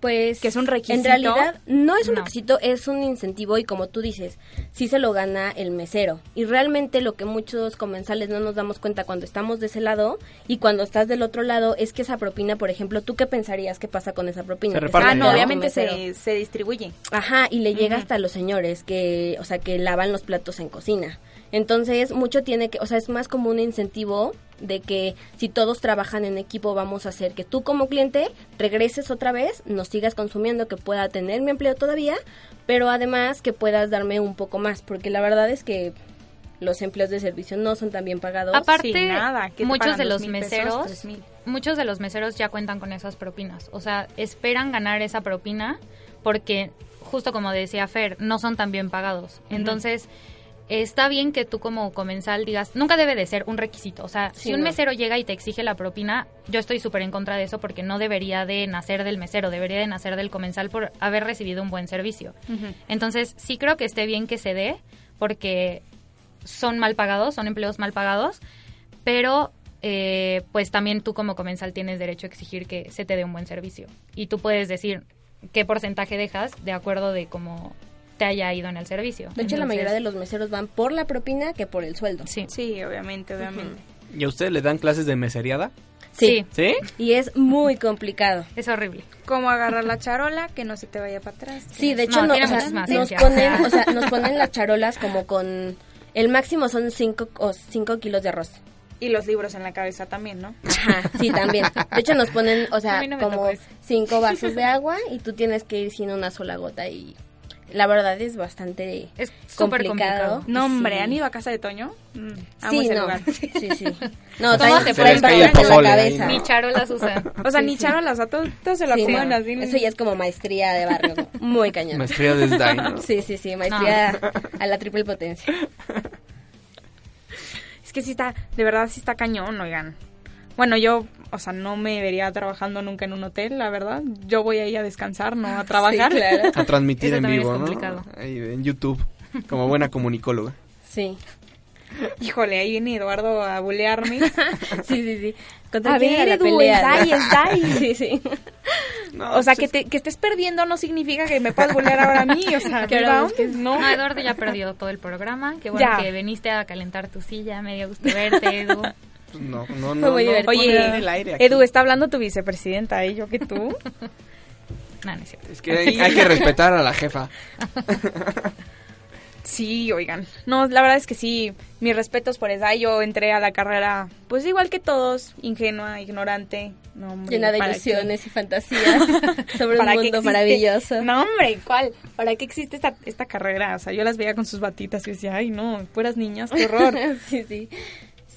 Pues ¿Que es un requisito? En realidad no es un No. requisito, es un incentivo y como tú dices, sí se lo gana el mesero. Y realmente lo que muchos comensales no nos damos cuenta cuando estamos de ese lado y cuando estás del otro lado es que esa propina, por ejemplo, ¿tú qué pensarías que pasa con esa propina? Se Ah, se no, obviamente se, se distribuye. Ajá, y le llega hasta los señores que, o sea, que lavan los platos en cocina. Entonces, mucho tiene que, o sea, es más como un incentivo de que si todos trabajan en equipo vamos a hacer que tú como cliente regreses otra vez, nos sigas consumiendo, que pueda tener mi empleo todavía, pero además que puedas darme un poco más, porque la verdad es que los empleos de servicio no son tan bien pagados. Aparte, Sí, nada, ¿qué te muchos de los pesos, meseros, muchos de los meseros ya cuentan con esas propinas. O sea, esperan ganar esa propina porque, justo como decía Fer, no son tan bien pagados. Entonces, está bien que tú como comensal digas, nunca debe de ser un requisito. O sea, Sí, si un no. mesero llega y te exige la propina, yo estoy súper en contra de eso porque no debería de nacer del mesero, debería de nacer del comensal por haber recibido un buen servicio. Entonces, sí creo que esté bien que se dé, porque son mal pagados, son empleos mal pagados, pero eh, pues también tú como comensal tienes derecho a exigir que se te dé un buen servicio. Y tú puedes decir qué porcentaje dejas de acuerdo de cómo te haya ido en el servicio. De hecho, la mayoría de los meseros van por la propina que por el sueldo. Sí. Sí, obviamente, obviamente. ¿Y a ustedes le dan clases de meseriada? Sí. ¿Sí? Y es muy complicado. Es horrible. ¿Cómo agarrar la charola? Que no se te vaya para atrás. Sí, de hecho, No, no, tiene o sea, muchísima nos ponen, o sea. nos ponen las charolas como con el máximo son 5 o cinco kilos de arroz. Y los libros en la cabeza también, ¿no? Ajá, sí, también. De hecho, nos ponen, o sea, no como cinco vasos de agua y tú tienes que ir sin una sola gota y la verdad es bastante es súper complicado. No, hombre, Sí. ¿han ido a casa de Toño? Mm, amo Sí, ese no. lugar. Sí, sí. No, ¿Cómo también te se el en la cabeza. ¿no? Ni charolas usan. O sea, Sí, ni sí. charolas, a todos, todos se lo Sí, no. así. Eso ya es como maestría de barrio, muy cañón. Maestría de SDAI, ¿no? Sí, sí, sí, maestría a la triple potencia. Es que sí está, de verdad sí está cañón, oigan. Bueno, yo, o sea, no me vería trabajando nunca en un hotel, la verdad. Yo voy ahí a descansar, no a trabajar. Sí, claro. A transmitir Eso en vivo, ¿no? complicado. Ahí en YouTube, como buena comunicóloga. Sí. Híjole, ahí viene Eduardo a bulearme. Sí, sí, sí. ¿Contra A quién ver, era la Edu, pelea? es ahí, es ahí. Sí, sí. o sea, que, te, que estés perdiendo no significa que me puedas bulear ahora a mí. O sea, busques- no. No, Eduardo ya perdió todo el programa. Qué bueno Ya. que viniste a calentar tu silla. Me dio gusto verte, Edu. No, no, no. Fue no, ponle Oye, el aire aquí. Edu, está hablando tu vicepresidenta, ¿eh? Yo que tú. No, no es cierto. Es que hay, hay que respetar a la jefa. Sí, oigan. No, la verdad es que sí, mis respetos por esa. Yo entré a la carrera, pues igual que todos, ingenua, ignorante. No, hombre, Llena de ilusiones y fantasías sobre un ¿Para qué mundo maravilloso. No, hombre, ¿cuál? ¿Para qué existe esta, esta carrera? O sea, yo las veía con sus batitas y decía, ay, no, puras niñas, qué horror. sí, sí.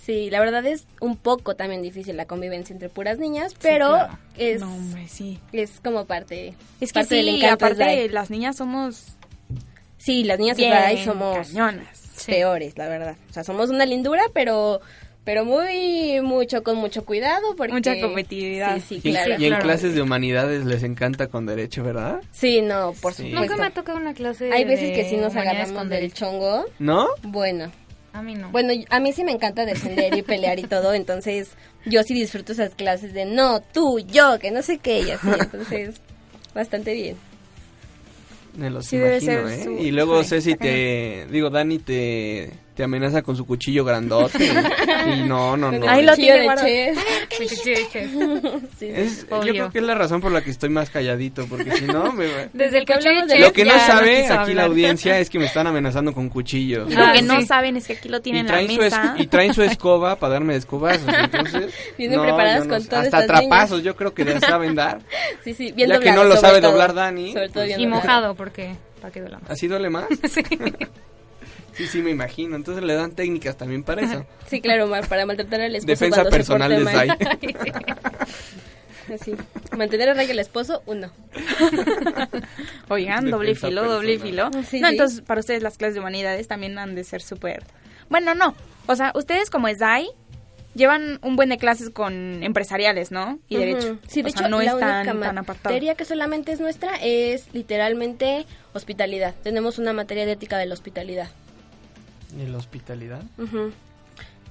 Sí, la verdad es un poco también difícil la convivencia entre puras niñas, pero claro. es, No, hombre, sí. es como parte, Es que parte del sí, encanto aparte, Slide. las niñas somos Sí, las niñas somos cañonas. peores, la verdad. O sea, somos una lindura, pero pero muy mucho con mucho cuidado porque Mucha competitividad. Sí, sí, Y, en- claro. y en clases de humanidades les encanta con derecho, ¿verdad? Sí, no, por Sí. supuesto. Nunca me ha tocado una clase Hay veces de que sí nos agarramos con del derecho. chongo. ¿No? Bueno. A mí no. Bueno, a mí sí me encanta defender y pelear y todo, entonces yo sí disfruto esas clases de no, tú, yo, que no sé qué, y así, entonces bastante bien. Me los Sí, debe imagino, ser ¿eh? su- Y luego Ay, Ceci te... Digo, Dani te, te amenaza con su cuchillo grandote. y, y no, no, no. Ahí lo tiene de chef. Cuchillo. Es- yo creo que es la razón por la que estoy más calladito, porque si no, me... Desde el que cuchillo de hablamos de Lo que no sabe quiso aquí la audiencia es que me están amenazando con cuchillos. Y lo Ah, que no sí. saben es que aquí lo tienen y en la su mesa. y traen su escoba para darme de escobazos, entonces... Vienen preparadas yo no con todas Hasta estas trapazos yo creo que ya saben dar. Sí, sí, bien Ya que doblado, no lo sabe todo. doblar Dani, Sobre todo pues- bien Y mojado, porque para que duela más. ¿Así duele más? Sí, sí, me imagino. Entonces le dan técnicas también para eso. Sí, claro, para maltratar al esposo Defensa personal mal. Zay. Así. Mantener a raya al esposo, uno. Oigan, Defensa doble filo, doble filo. Sí, no, sí. entonces para ustedes las clases de humanidades también han de ser súper... Bueno, no. O sea, ustedes como SDAI llevan un buen de clases con empresariales, ¿no? Y derecho. Sí, de O sea, hecho, no la es tan, única tan apartado. materia que solamente es nuestra es literalmente hospitalidad. Tenemos una materia de ética de la hospitalidad. ¿Y la hospitalidad? Ujú.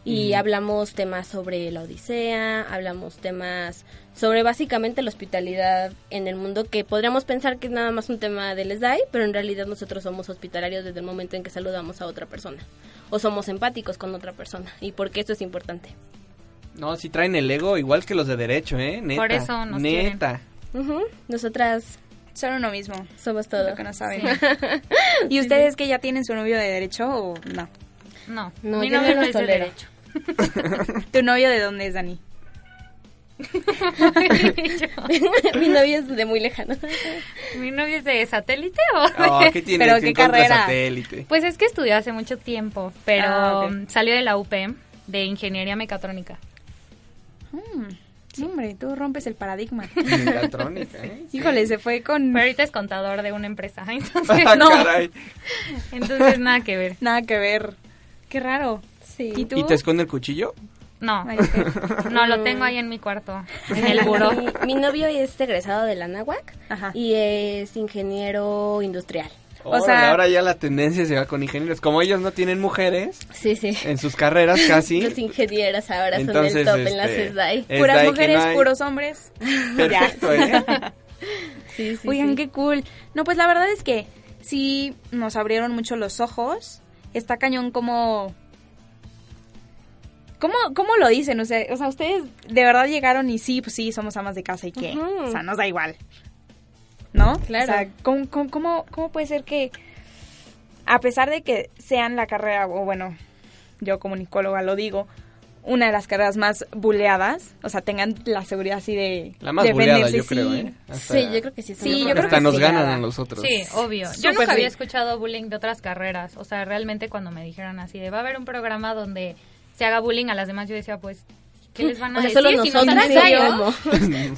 Y Y- hablamos temas sobre la Odisea, hablamos temas sobre básicamente la hospitalidad en el mundo, que podríamos pensar que es nada más un tema del SDAI, pero en realidad nosotros somos hospitalarios desde el momento en que saludamos a otra persona. O somos empáticos con otra persona. Y por qué esto es importante. No, si traen el ego igual que los de derecho, ¿eh? Neta. Por eso nos Neta. Ujú. Nosotras Son uno mismo. somos todo. Lo que no saben. ¿Y ustedes que ya tienen su novio de derecho o no? No, No, mi yo novio no es de derecho. ¿Tu novio de dónde es, Dani? Mi novio es de muy lejano. ¿Mi novio es de satélite o...? Oh, ¿Qué tiene Pero qué carrera. satélite? Pues es que estudió hace mucho tiempo, pero Ah, salió de la UPM, de Ingeniería Mecatrónica. Hombre, tú rompes el paradigma. ¿eh? Híjole, se fue con... Pero ahorita es contador de una empresa, entonces, Ah, no, caray. entonces nada que ver. Nada que ver. Qué raro. Sí. ¿Y tú? ¿Y te esconde el cuchillo? No, no, lo tengo ahí en mi cuarto, en el buró. Mi, mi novio es egresado de la NAWAC Ajá. y es ingeniero industrial. O Órale, sea- ahora ya la tendencia se va con ingenieros. Como ellos no tienen mujeres Sí, sí. en sus carreras casi. Los ingenieros ahora son el top en las este, SDAI. Puras mujeres, no puros hombres. Perfecto, ¿eh? Sí, sí, Oigan, sí. qué cool. No, pues la verdad es que sí nos abrieron mucho los ojos. Está cañón como... ¿Cómo, ¿Cómo lo dicen? O sea, o sea, ustedes de verdad llegaron y sí, pues sí, somos amas de casa y qué. O sea, nos da igual. ¿No? Claro. O sea, ¿cómo, cómo, cómo, cómo puede ser que a pesar de que sean la carrera, o bueno, yo como nicóloga lo digo, una de las carreras más buleadas, o sea, tengan la seguridad así de La más buleada, defenderse, yo creo, sí. ¿eh? Hasta- Sí, yo creo que sí. Sí, yo creo Hasta que nos sí. ganan a nosotros. Sí, obvio. Yo nunca había escuchado bullying de otras carreras. O sea, realmente cuando me dijeron así de va a haber un programa donde se haga bullying a las demás, yo decía, pues, ¿qué les van a O sea, decir? solo si nosotras SDAI.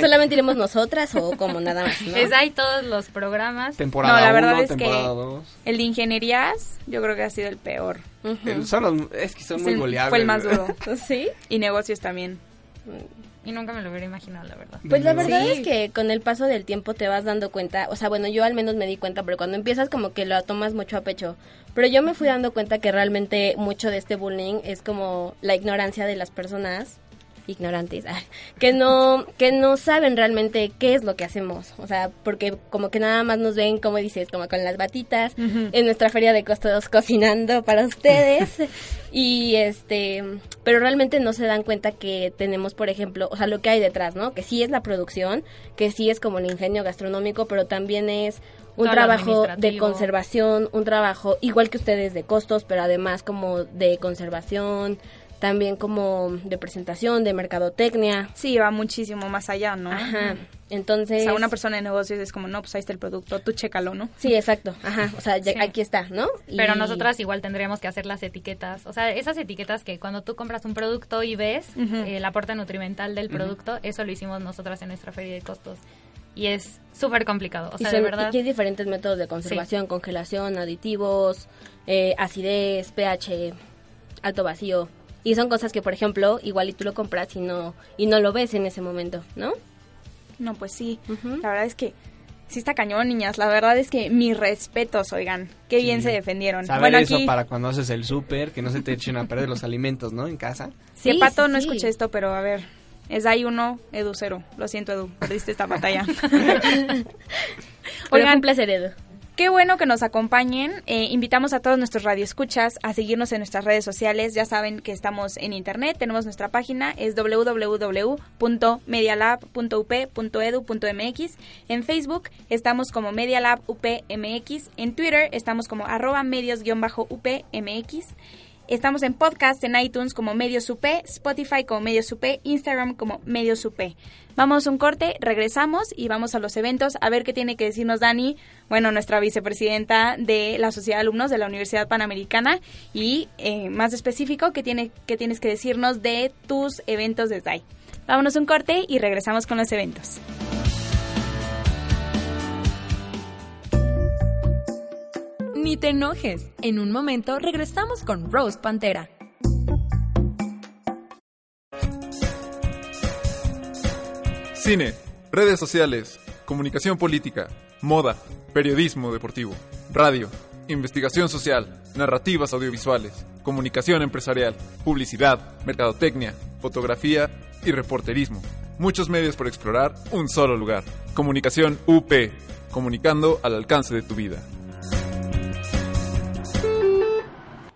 Solamente iremos nosotras o como nada más, ¿no? Es ahí todos los programas. Temporada No, la 1, verdad es que- temporada 2. El de ingenierías, yo creo que ha sido el peor. Son los- es que son Es muy el- boleables. fue el más duro. ¿Sí? Y negocios también. Y nunca me lo hubiera imaginado, la verdad. Pues la Sí. verdad es que con el paso del tiempo te vas dando cuenta, o sea, bueno, yo al menos me di cuenta, pero cuando empiezas como que lo tomas mucho a pecho. Pero yo me fui dando cuenta que realmente mucho de este bullying es como la ignorancia de las personas ignorantes, que no que no saben realmente qué es lo que hacemos, o sea, porque como que nada más nos ven, como dices, como con las batitas en nuestra feria de costos cocinando para ustedes. Y este, pero realmente no se dan cuenta que tenemos, por ejemplo, o sea, lo que hay detrás, ¿no? Que sí es la producción, que sí es como el ingenio gastronómico, pero también es un Todo trabajo de conservación, un trabajo igual que ustedes de costos, pero además como de conservación, también como de presentación, de mercadotecnia. Sí, va muchísimo más allá, ¿no? Ajá. Entonces, O sea, una persona de negocios es como, no, pues ahí está el producto, tú chécalo, ¿no? Sí, exacto. Ajá, o sea, ya- Sí. aquí está, ¿no? Pero nosotras igual tendríamos que hacer las etiquetas. O sea, esas etiquetas que cuando tú compras un producto y ves Ujú. eh, el aporte nutrimental del producto, eso lo hicimos nosotras en nuestra feria de costos. y es súper complicado. O Y sea, son- de verdad. y hay diferentes métodos de conservación, congelación, aditivos, eh, acidez, pH, alto vacío. Y son cosas que, por ejemplo, igual y tú lo compras y no, y no lo ves en ese momento, ¿no? No, pues sí. La verdad es que sí está cañón, niñas. La verdad es que mis respetos, oigan. Qué bien se defendieron. Saber bueno, eso aquí, para cuando haces el súper, que no se te echen a perder los alimentos, ¿no? En casa. Sí, Pato, no escuché esto, pero a ver. Es ahí uno, Edu cero. Lo siento, Edu. Perdiste esta batalla. Pero un placer, Edu. Qué bueno que nos acompañen. Eh, invitamos a todos nuestros radioescuchas a seguirnos en nuestras redes sociales. Ya saben que estamos en internet. Tenemos nuestra página, es www.medialab.up.edu.mx. En Facebook estamos como Medialab UPMX. En Twitter estamos como arroba medios-upmx. Estamos en podcast en iTunes como Medios UP, Spotify como Medios UP, Instagram como Medios UP. Vamos a un corte, regresamos y vamos a los eventos a ver qué tiene que decirnos Dani, bueno, nuestra vicepresidenta de la Sociedad de Alumnos de la Universidad Panamericana y eh, más específico, qué, tiene, qué tienes que decirnos de tus eventos desde ahí. Vámonos un corte y regresamos con los eventos. Ni te enojes. En un momento regresamos con Rose Pantera. Cine, redes sociales, comunicación política, moda, periodismo deportivo, radio, investigación social, narrativas audiovisuales, comunicación empresarial, publicidad, mercadotecnia, fotografía y reporterismo. Muchos medios por explorar, un solo lugar. Comunicación UP, comunicando al alcance de tu vida.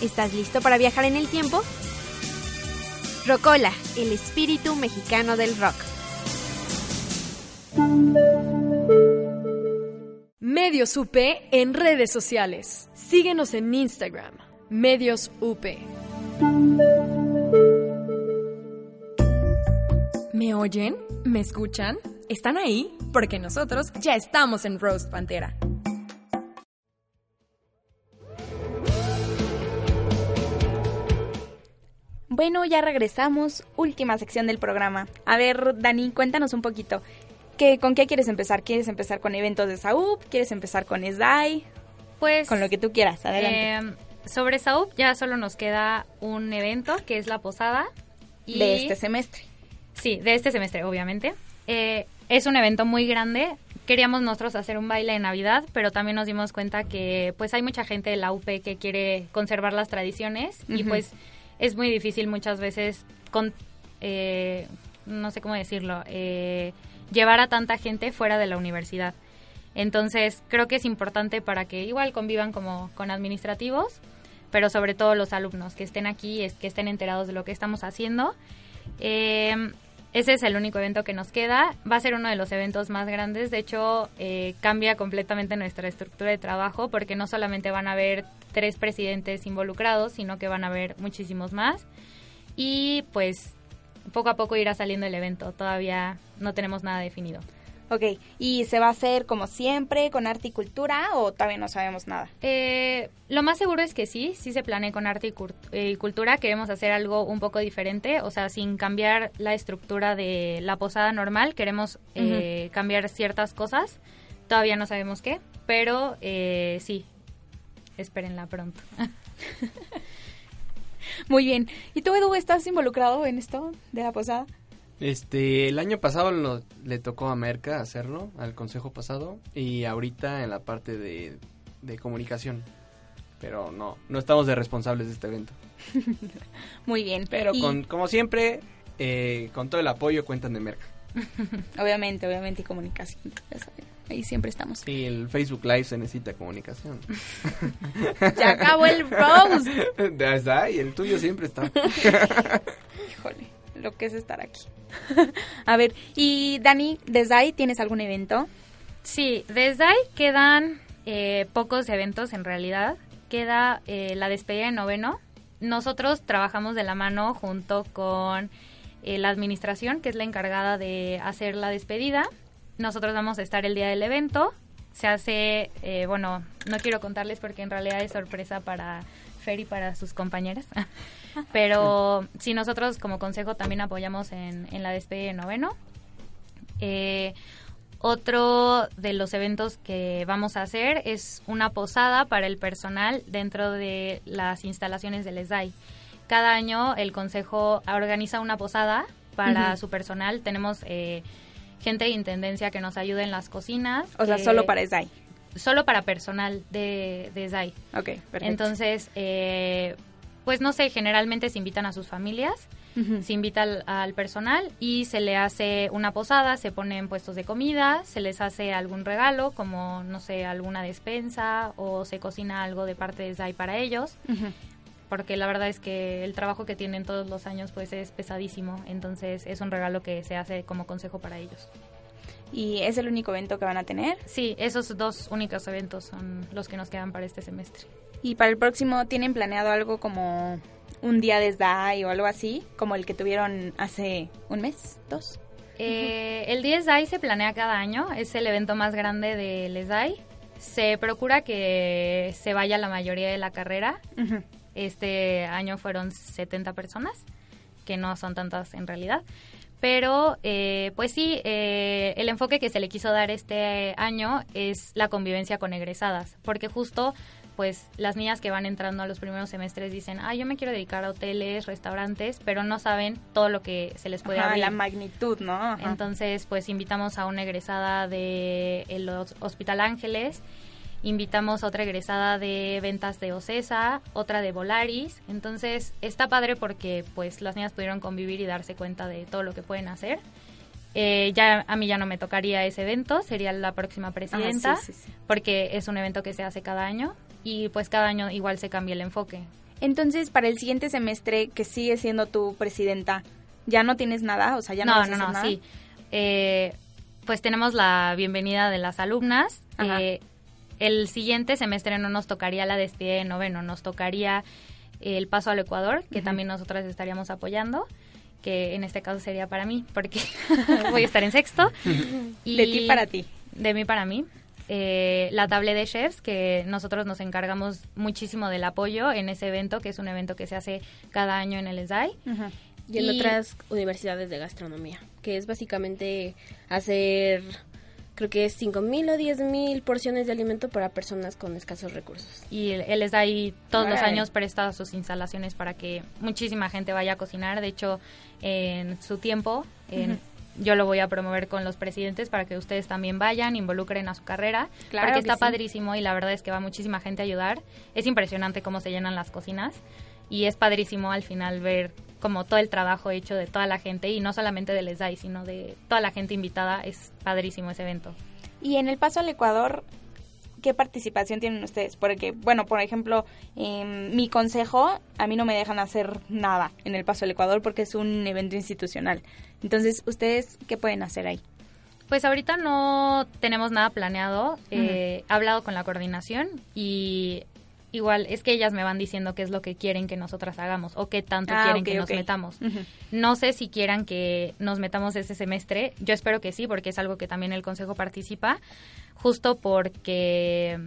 ¿Estás listo para viajar en el tiempo? Rocola, el espíritu mexicano del rock. Medios UP en redes sociales. Síguenos en Instagram, Medios UP. ¿Me oyen? ¿Me escuchan? ¿Están ahí? Porque nosotros ya estamos en Rose Pantera. Bueno, ya regresamos. Última sección del programa. A ver, Dani, cuéntanos un poquito. ¿Qué, ¿Con qué quieres empezar? ¿Quieres empezar con eventos de SAUP? ¿Quieres empezar con SDAI? Pues... Con lo que tú quieras, adelante. Eh, sobre SAUP ya solo nos queda un evento, que es la posada. Y... De este semestre. Sí, de este semestre, obviamente. Eh, es un evento muy grande. Queríamos nosotros hacer un baile de Navidad, pero también nos dimos cuenta que pues hay mucha gente de la UP que quiere conservar las tradiciones y pues es muy difícil muchas veces con eh, no sé cómo decirlo eh, llevar a tanta gente fuera de la universidad. Entonces creo que es importante para que igual convivan como con administrativos pero sobre todo los alumnos que estén aquí es que estén enterados de lo que estamos haciendo. Eh, ese es el único evento que nos queda. Va a ser uno de los eventos más grandes. De hecho, eh, cambia completamente nuestra estructura de trabajo porque no solamente van a haber tres presidentes involucrados, sino que van a haber muchísimos más. Y pues poco a poco irá saliendo el evento. Todavía no tenemos nada definido. Ok, ¿y se va a hacer como siempre con arte y cultura o todavía no sabemos nada? Eh, lo más seguro es que sí, sí se planea con arte y, cultura. Queremos hacer algo un poco diferente, o sea, sin cambiar la estructura de la posada normal. Queremos eh, cambiar ciertas cosas. Todavía no sabemos qué, pero eh, sí, espérenla pronto. Muy bien. ¿Y tú, Edu, estás involucrado en esto de la posada? Este, el año pasado lo- le tocó a Merca hacerlo, al consejo pasado, y ahorita en la parte de, de comunicación. Pero no, no estamos de responsables de este evento. Muy bien. Pero Y- con, como siempre, eh, con todo el apoyo cuentan de Merca. Obviamente, obviamente, y comunicación. ahí siempre estamos. Y el Facebook Live se necesita comunicación. Ya acabó el roast. Ya está, y el tuyo siempre está. Híjole, lo que es estar aquí. a ver, y Dani, desde ahí, ¿tienes algún evento? Sí, desde ahí quedan eh, pocos eventos en realidad. Queda eh, la despedida de noveno. Nosotros trabajamos de la mano junto con eh, la administración, que es la encargada de hacer la despedida. Nosotros vamos a estar el día del evento. Se hace, eh, bueno, no quiero contarles porque en realidad es sorpresa para Fer y para sus compañeras. Pero sí, nosotros como consejo también apoyamos en, en la despedida de noveno. Eh, otro de los eventos que vamos a hacer es una posada para el personal dentro de las instalaciones del SDAI. Cada año el consejo organiza una posada para su personal. Tenemos eh, gente de intendencia que nos ayuda en las cocinas. O sea, solo para SDAI. Solo para personal de, de SDAI. Ok, perfecto. Entonces, eh, pues no sé, generalmente se invitan a sus familias, se invita al, al personal y se le hace una posada, se ponen puestos de comida, se les hace algún regalo, como, no sé, alguna despensa o se cocina algo de parte de SDAI para ellos. Porque la verdad es que el trabajo que tienen todos los años pues es pesadísimo, entonces es un regalo que se hace como consejo para ellos. ¿Y es el único evento que van a tener? Sí, esos dos únicos eventos son los que nos quedan para este semestre. ¿Y para el próximo tienen planeado algo como un día de SDAI o algo así? Como el que tuvieron hace un mes, dos. Eh, el 10 DAI se planea cada año, es el evento más grande del SDAI. Se procura que se vaya la mayoría de la carrera. Este año fueron 70 personas, que no son tantas en realidad. Pero, eh, pues sí, eh, el enfoque que se le quiso dar este año es la convivencia con egresadas, porque justo, pues, las niñas que van entrando a los primeros semestres dicen, ah, yo me quiero dedicar a hoteles, restaurantes, pero no saben todo lo que se les puede Ajá, abrir. la magnitud, ¿no? Ajá. Entonces, pues invitamos a una egresada de el Hos- Hospital Ángeles, invitamos a otra egresada de ventas de Ocesa, otra de Volaris. Entonces, está padre porque pues las niñas pudieron convivir y darse cuenta de todo lo que pueden hacer. Eh, ya a mí ya no me tocaría ese evento, sería la próxima presidenta, sí, sí, sí. porque es un evento que se hace cada año y pues cada año igual se cambia el enfoque. Entonces, para el siguiente semestre, que sigue siendo tu presidenta, ¿ya no tienes nada? O sea, ¿ya no, no, vas a no, hacer no, nada? sí. Eh, pues tenemos la bienvenida de las alumnas. Eh, el siguiente semestre no nos tocaría la despedida de noveno, nos tocaría el paso al Ecuador, que también nosotras estaríamos apoyando, que en este caso sería para mí, porque voy a estar en sexto. Y De ti para ti. De mí para mí. Eh, la tablet de chefs, que nosotros nos encargamos muchísimo del apoyo en ese evento, que es un evento que se hace cada año en el SDAI. Y en otras universidades de gastronomía, que es básicamente hacer, creo que es 5.000 o 10.000 porciones de alimento para personas con escasos recursos. y él, él les da ahí todos los Órale. años presta sus instalaciones para que muchísima gente vaya a cocinar. De hecho, en su tiempo, en- Ujú. yo lo voy a promover con los presidentes para que ustedes también vayan, involucren a su carrera, Claro porque que está sí. padrísimo y la verdad es que va muchísima gente a ayudar. Es impresionante cómo se llenan las cocinas y es padrísimo al final ver como todo el trabajo hecho de toda la gente y no solamente del SDAI, sino de toda la gente invitada. Es padrísimo ese evento. Y en el paso al Ecuador, ¿qué participación tienen ustedes? Porque, bueno, por ejemplo, en mi consejo, a mí no me dejan hacer nada en el paso al Ecuador porque es un evento institucional. Entonces, ¿ustedes qué pueden hacer ahí? Pues ahorita no tenemos nada planeado. Eh, He hablado con la coordinación y igual es que ellas me van diciendo qué es lo que quieren que nosotras hagamos o qué tanto Ah, quieren que nos metamos. No sé si quieran que nos metamos ese semestre. Yo espero que sí, porque es algo que también el consejo participa, justo porque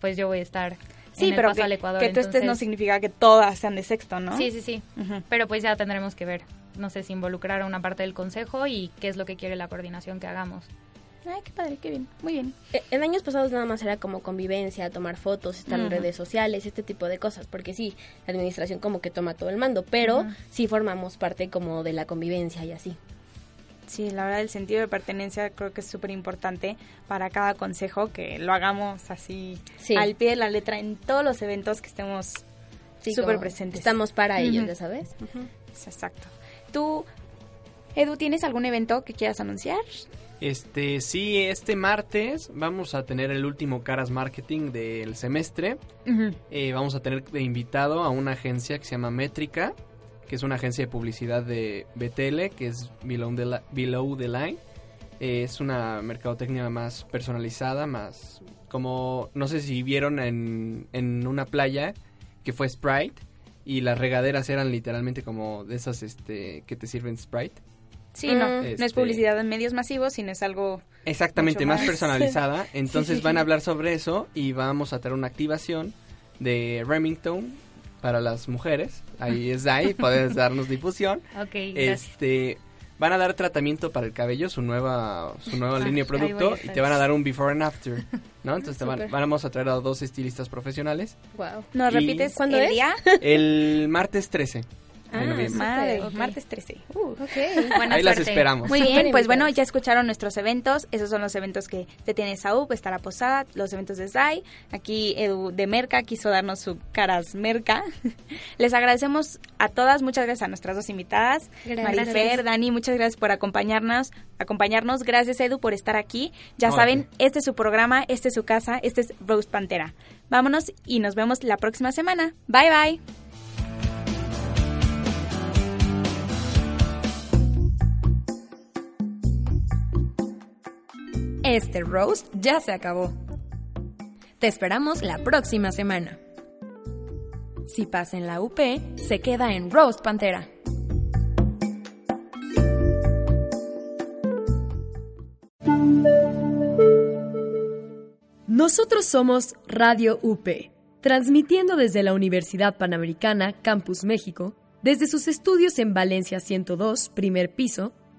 pues yo voy a estar Sí, en el pero paso que, al Ecuador. que tú estés no entonces- significa que todas sean de sexto, ¿no? Sí, sí, sí. Pero pues ya tendremos que ver. No sé si involucrar a una parte del consejo y qué es lo que quiere la coordinación que hagamos. Ay, qué padre, qué bien. Muy bien. Eh, En años pasados nada más era como convivencia, tomar fotos, estar en Ujú. redes sociales, este tipo de cosas, porque sí, la administración como que toma todo el mando, pero Ujú. sí formamos parte como de la convivencia y así. Sí, la verdad el sentido de pertenencia creo que es súper importante para cada consejo, que lo hagamos así Sí. al pie de la letra en todos los eventos que estemos Sí, súper como presentes. Estamos para ellos, Ujú. ya sabes. Exacto. ¿Tú, Edu, tienes algún evento que quieras anunciar? Este, sí, este martes vamos a tener el último Caras Marketing del semestre. Eh, vamos a tener de invitado a una agencia que se llama Métrica, que es una agencia de publicidad de BTL, que es Below the, Li- Below the Line. Eh, es una mercadotecnia más personalizada, más como, no sé si vieron en, en una playa que fue Sprite y las regaderas eran literalmente como de esas este, que te sirven Sprite. Sí, no, no Este- es publicidad en medios masivos, sino es algo... Exactamente, mucho más personalizada. Entonces Sí. van a hablar sobre eso y vamos a tener una activación de Remington para las mujeres. Ahí es ahí, puedes darnos difusión. Ok, gracias. Este, van a dar tratamiento para el cabello, su nueva su nueva Ah, línea de producto y te van a dar un before and after, ¿no? Entonces te van, vamos a traer a dos estilistas profesionales. Wow. ¿Nos repites ¿Cuándo el es? día? El martes 13 de Ah, noviembre. madre, Ok. martes 13. Buena Ahí las esperamos. Muy bien, pues bueno, ya escucharon nuestros eventos. Esos son los eventos que te tiene Saúl, está la posada, los eventos de SAI. Aquí Edu de Merca quiso darnos su caras Merca. Les agradecemos a todas, muchas gracias a nuestras dos invitadas. Gracias. Marifer, Dani, muchas gracias por acompañarnos. acompañarnos. Gracias Edu por estar aquí. Ya No, saben, este es su programa, este es su casa, este es Rose Pantera. Vámonos y nos vemos la próxima semana. Bye bye. Este roast ya se acabó. Te esperamos la próxima semana. Si pasa en la UP, se queda en Roast Pantera. Nosotros somos Radio UP, transmitiendo desde la Universidad Panamericana, Campus México, desde sus estudios en Valencia 102, primer piso,